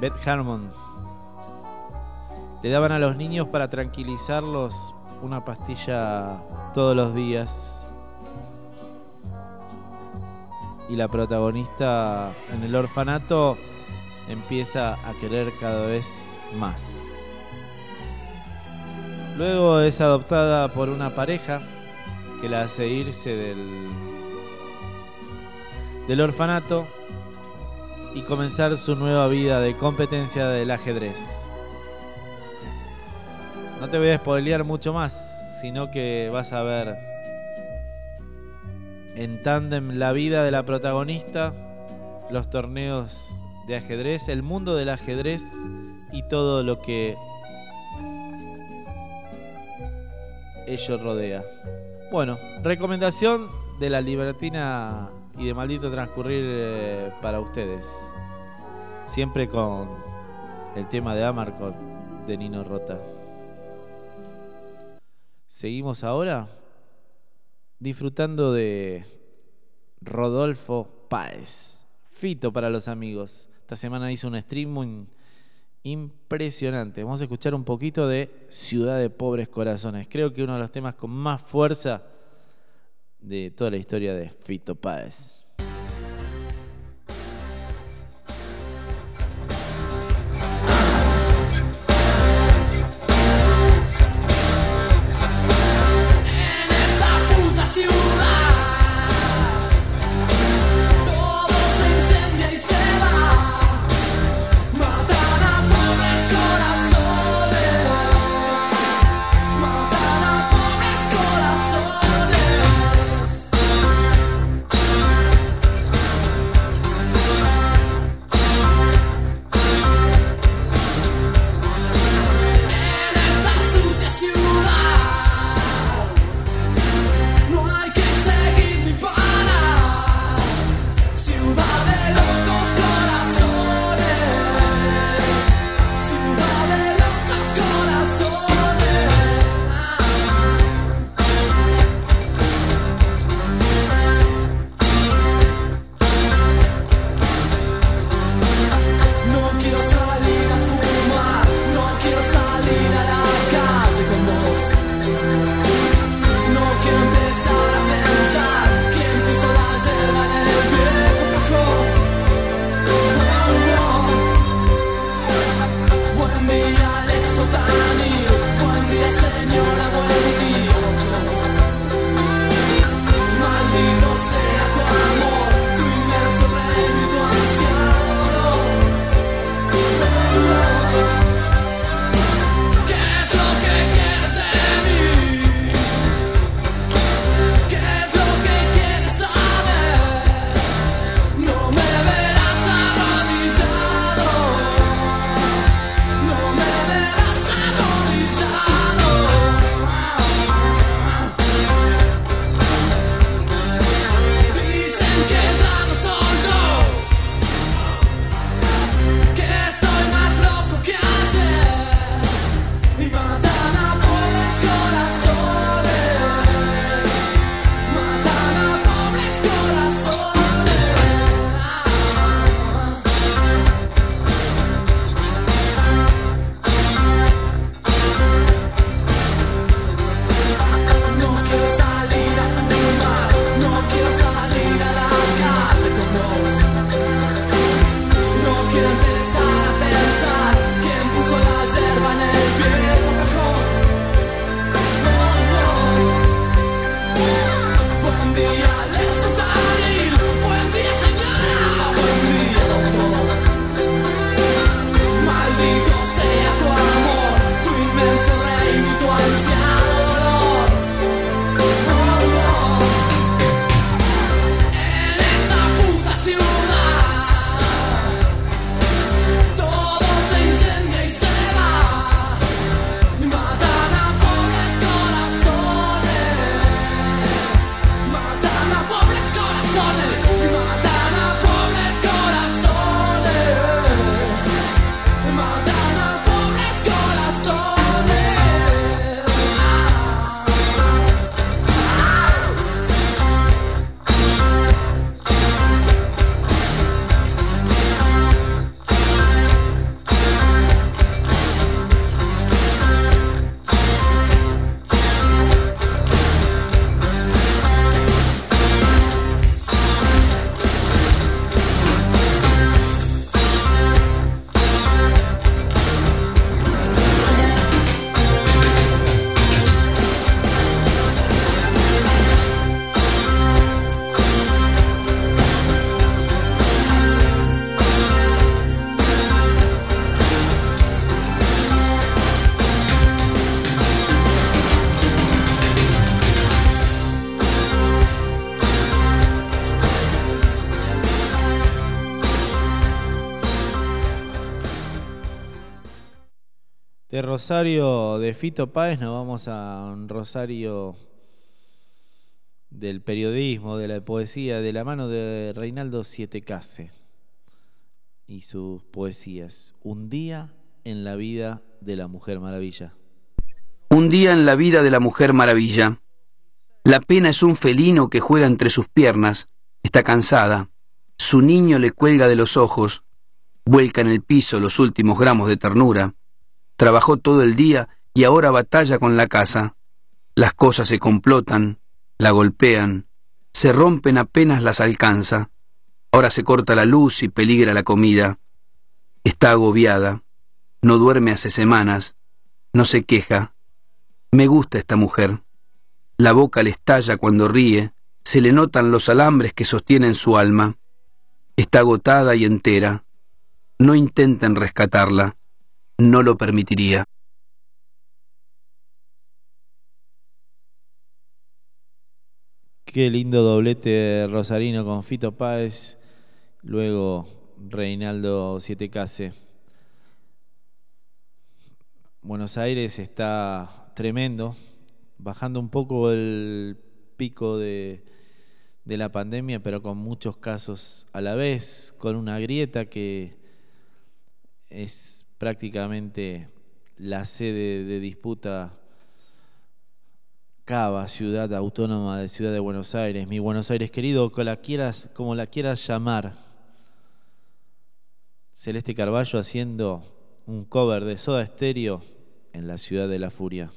Beth Harmon. Le daban a los niños para tranquilizarlos una pastilla todos los días. Y la protagonista en el orfanato empieza a querer cada vez más. Luego es adoptada por una pareja que la hace irse del, del orfanato y comenzar su nueva vida de competencia del ajedrez. No te voy a spoilear mucho más, sino que vas a ver en tándem la vida de la protagonista, los torneos de ajedrez, el mundo del ajedrez y todo lo que ello rodea. Bueno, recomendación de la libertina y de maldito transcurrir eh, para ustedes. Siempre con el tema de Amarcon de Nino Rota. Seguimos ahora disfrutando de Rodolfo Páez. Fito para los amigos. Esta semana hizo un stream impresionante. Vamos a escuchar un poquito de Ciudad de Pobres Corazones. Creo que uno de los temas con más fuerza de toda la historia de Fito Páez. Rosario de Fito Páez nos vamos a un Rosario del periodismo, de la poesía, de la mano de Reinaldo Sietecase y sus poesías. Un día en la vida de la Mujer Maravilla. Un día en la vida de la Mujer Maravilla. La pena es un felino que juega entre sus piernas, está cansada, su niño le cuelga de los ojos, vuelca en el piso los últimos gramos de ternura, trabajó todo el día y ahora batalla con la casa. Las cosas se complotan, la golpean, se rompen apenas las alcanza. Ahora se corta la luz y peligra la comida. Está agobiada, no duerme hace semanas, no se queja. Me gusta esta mujer. La boca le estalla cuando ríe, se le notan los alambres que sostienen su alma. Está agotada y entera. No intenten rescatarla. No lo permitiría. Qué lindo doblete rosarino con Fito Páez, luego Reinaldo Siete Case. Buenos Aires está tremendo, bajando un poco el pico de, de la pandemia, pero con muchos casos a la vez, con una grieta que es prácticamente la sede de disputa Cava, ciudad autónoma de Ciudad de Buenos Aires, mi Buenos Aires querido, como la quieras, como la quieras llamar. Celeste Carballo haciendo un cover de Soda Stereo en la ciudad de la furia.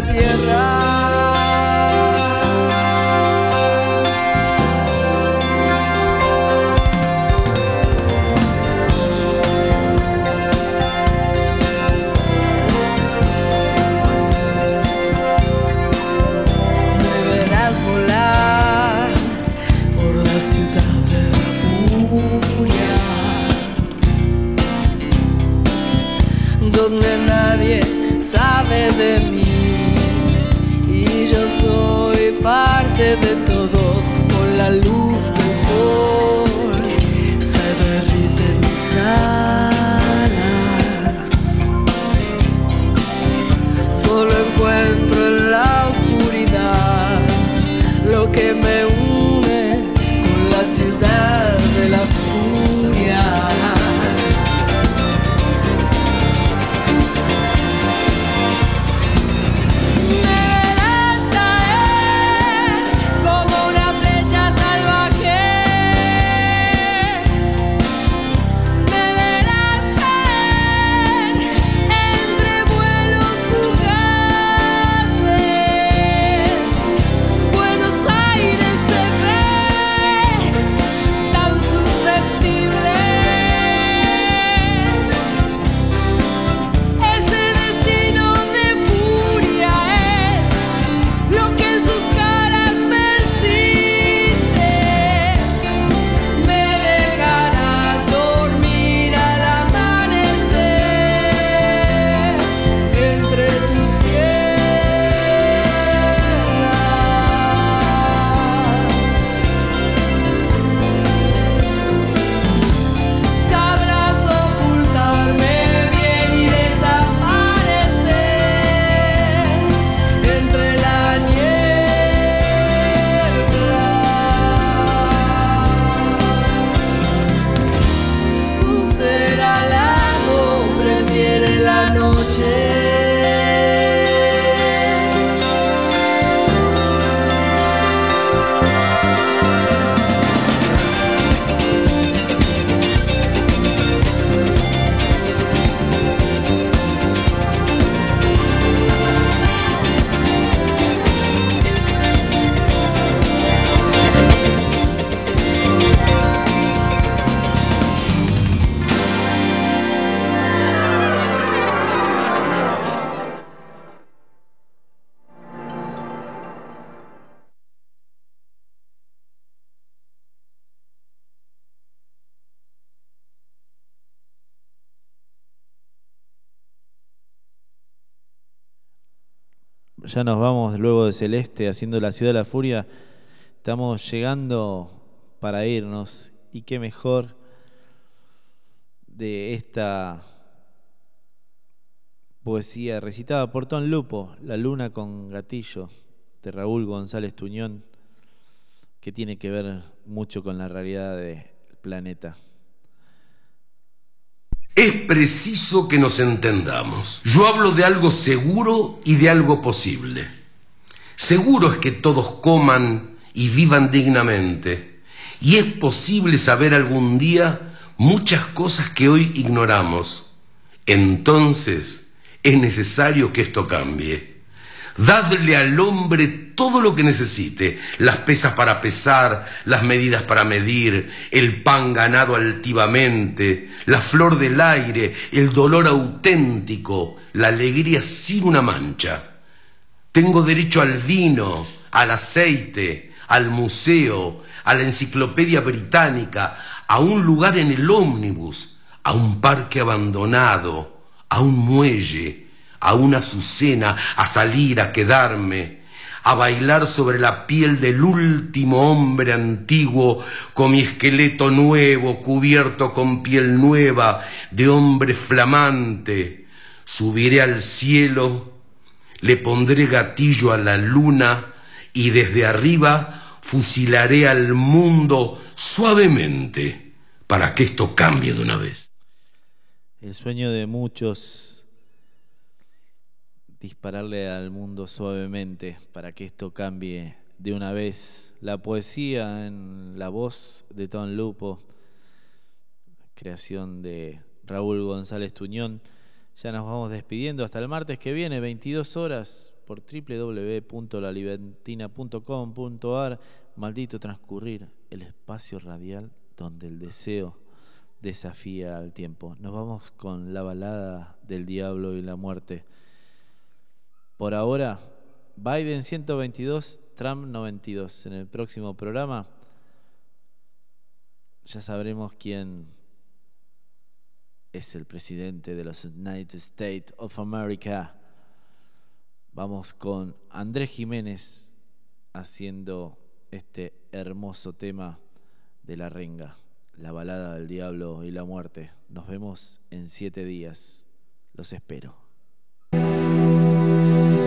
La tierra. Nos vamos luego de Celeste haciendo la ciudad de la furia. Estamos llegando para irnos y qué mejor de esta poesía recitada por Ton Lupo, La luna con gatillo, de Raúl González Tuñón, que tiene que ver mucho con la realidad del planeta. Es preciso que nos entendamos. Yo hablo de algo seguro y de algo posible. Seguro es que todos coman y vivan dignamente. Y es posible saber algún día muchas cosas que hoy ignoramos. Entonces es necesario que esto cambie. Dadle al hombre todo lo que necesite, las pesas para pesar, las medidas para medir, el pan ganado altivamente, la flor del aire, el dolor auténtico, la alegría sin una mancha. Tengo derecho al vino, al aceite, al museo, a la enciclopedia británica, a un lugar en el ómnibus, a un parque abandonado, a un muelle, a una azucena, a salir, a quedarme, a bailar sobre la piel del último hombre antiguo, con mi esqueleto nuevo, cubierto con piel nueva, de hombre flamante. Subiré al cielo, le pondré gatillo a la luna y desde arriba fusilaré al mundo suavemente para que esto cambie de una vez. El sueño de muchos dispararle al mundo suavemente para que esto cambie de una vez. La poesía en la voz de Tom Lupo, creación de Raúl González Tuñón. Ya nos vamos despidiendo hasta el martes que viene, 22 horas, por www.lalibentina.com.ar. Maldito transcurrir, el espacio radial donde el deseo desafía al tiempo. Nos vamos con la balada del diablo y la muerte. Por ahora, Biden 122, Trump 92. En el próximo programa ya sabremos quién es el presidente de los United States of America. Vamos con Andrés Jiménez haciendo este hermoso tema de la renga, la balada del diablo y la muerte. Nos vemos en siete días. Los espero. Estaba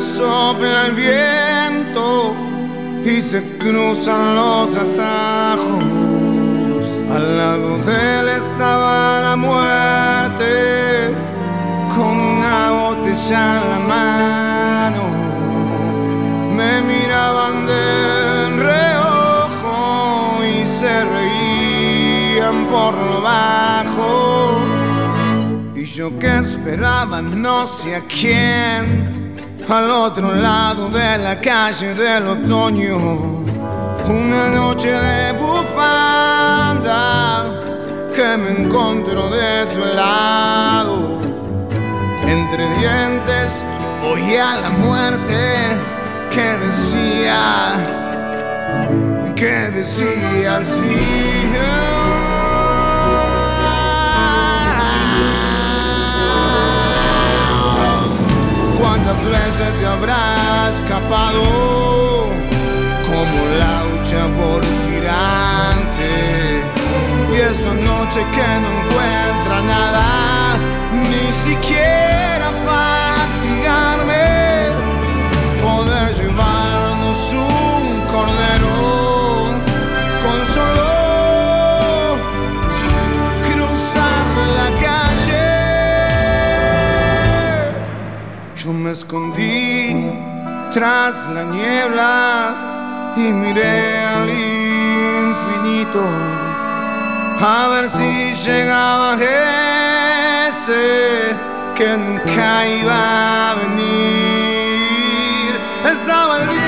sopla el viento y se cruzan los atajos. Al lado de él estaba la muerte con una botella en la mano. Me miraban de reojo y se reían por lo bajo. Y yo que esperaba no sé a quién, al otro lado de la calle del otoño, una noche de bufanda que me encontró de su lado. Entre dientes oía la muerte que decía, que decía así. ¿Cuántas veces se habrá escapado como laucha por tirante? Y esta noche que no encuentra nada, ni siquiera fatigarme, poder llevarnos un cordero calle. escondí tras la niebla y miré al infinito a ver si llegaba ese que nunca iba a venir. Estaba el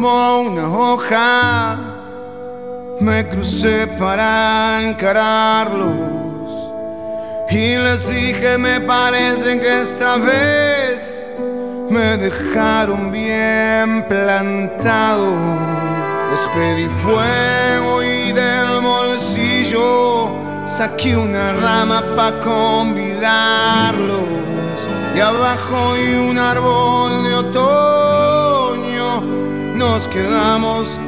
como una hoja. Me crucé para encararlos y les dije me parece que esta vez me dejaron bien plantado. Les pedí fuego y del bolsillo saqué una rama para convidarlos. Y abajo y un árbol de otoño nos quedamos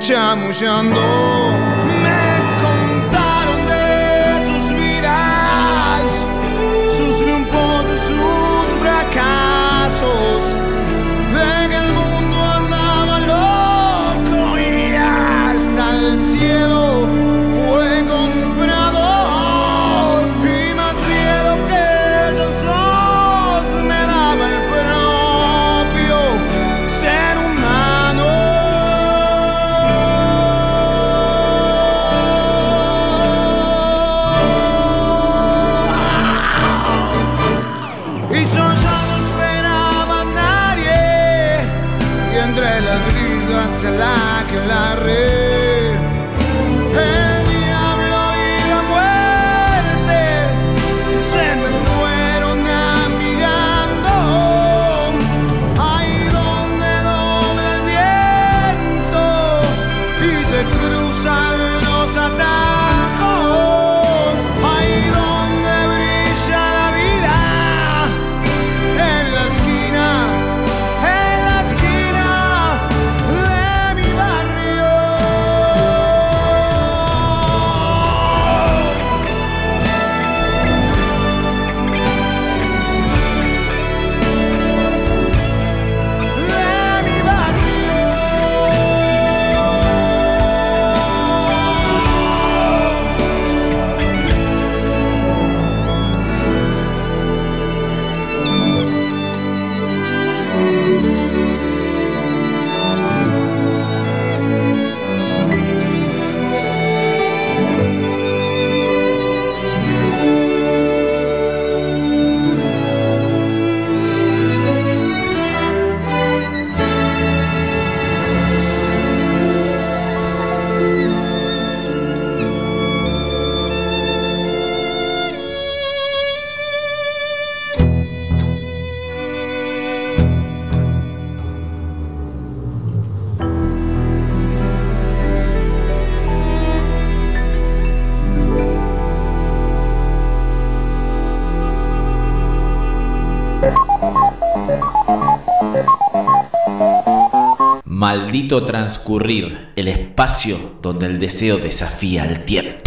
chamullando. Maldito transcurrir, el espacio donde el deseo desafía el tiempo.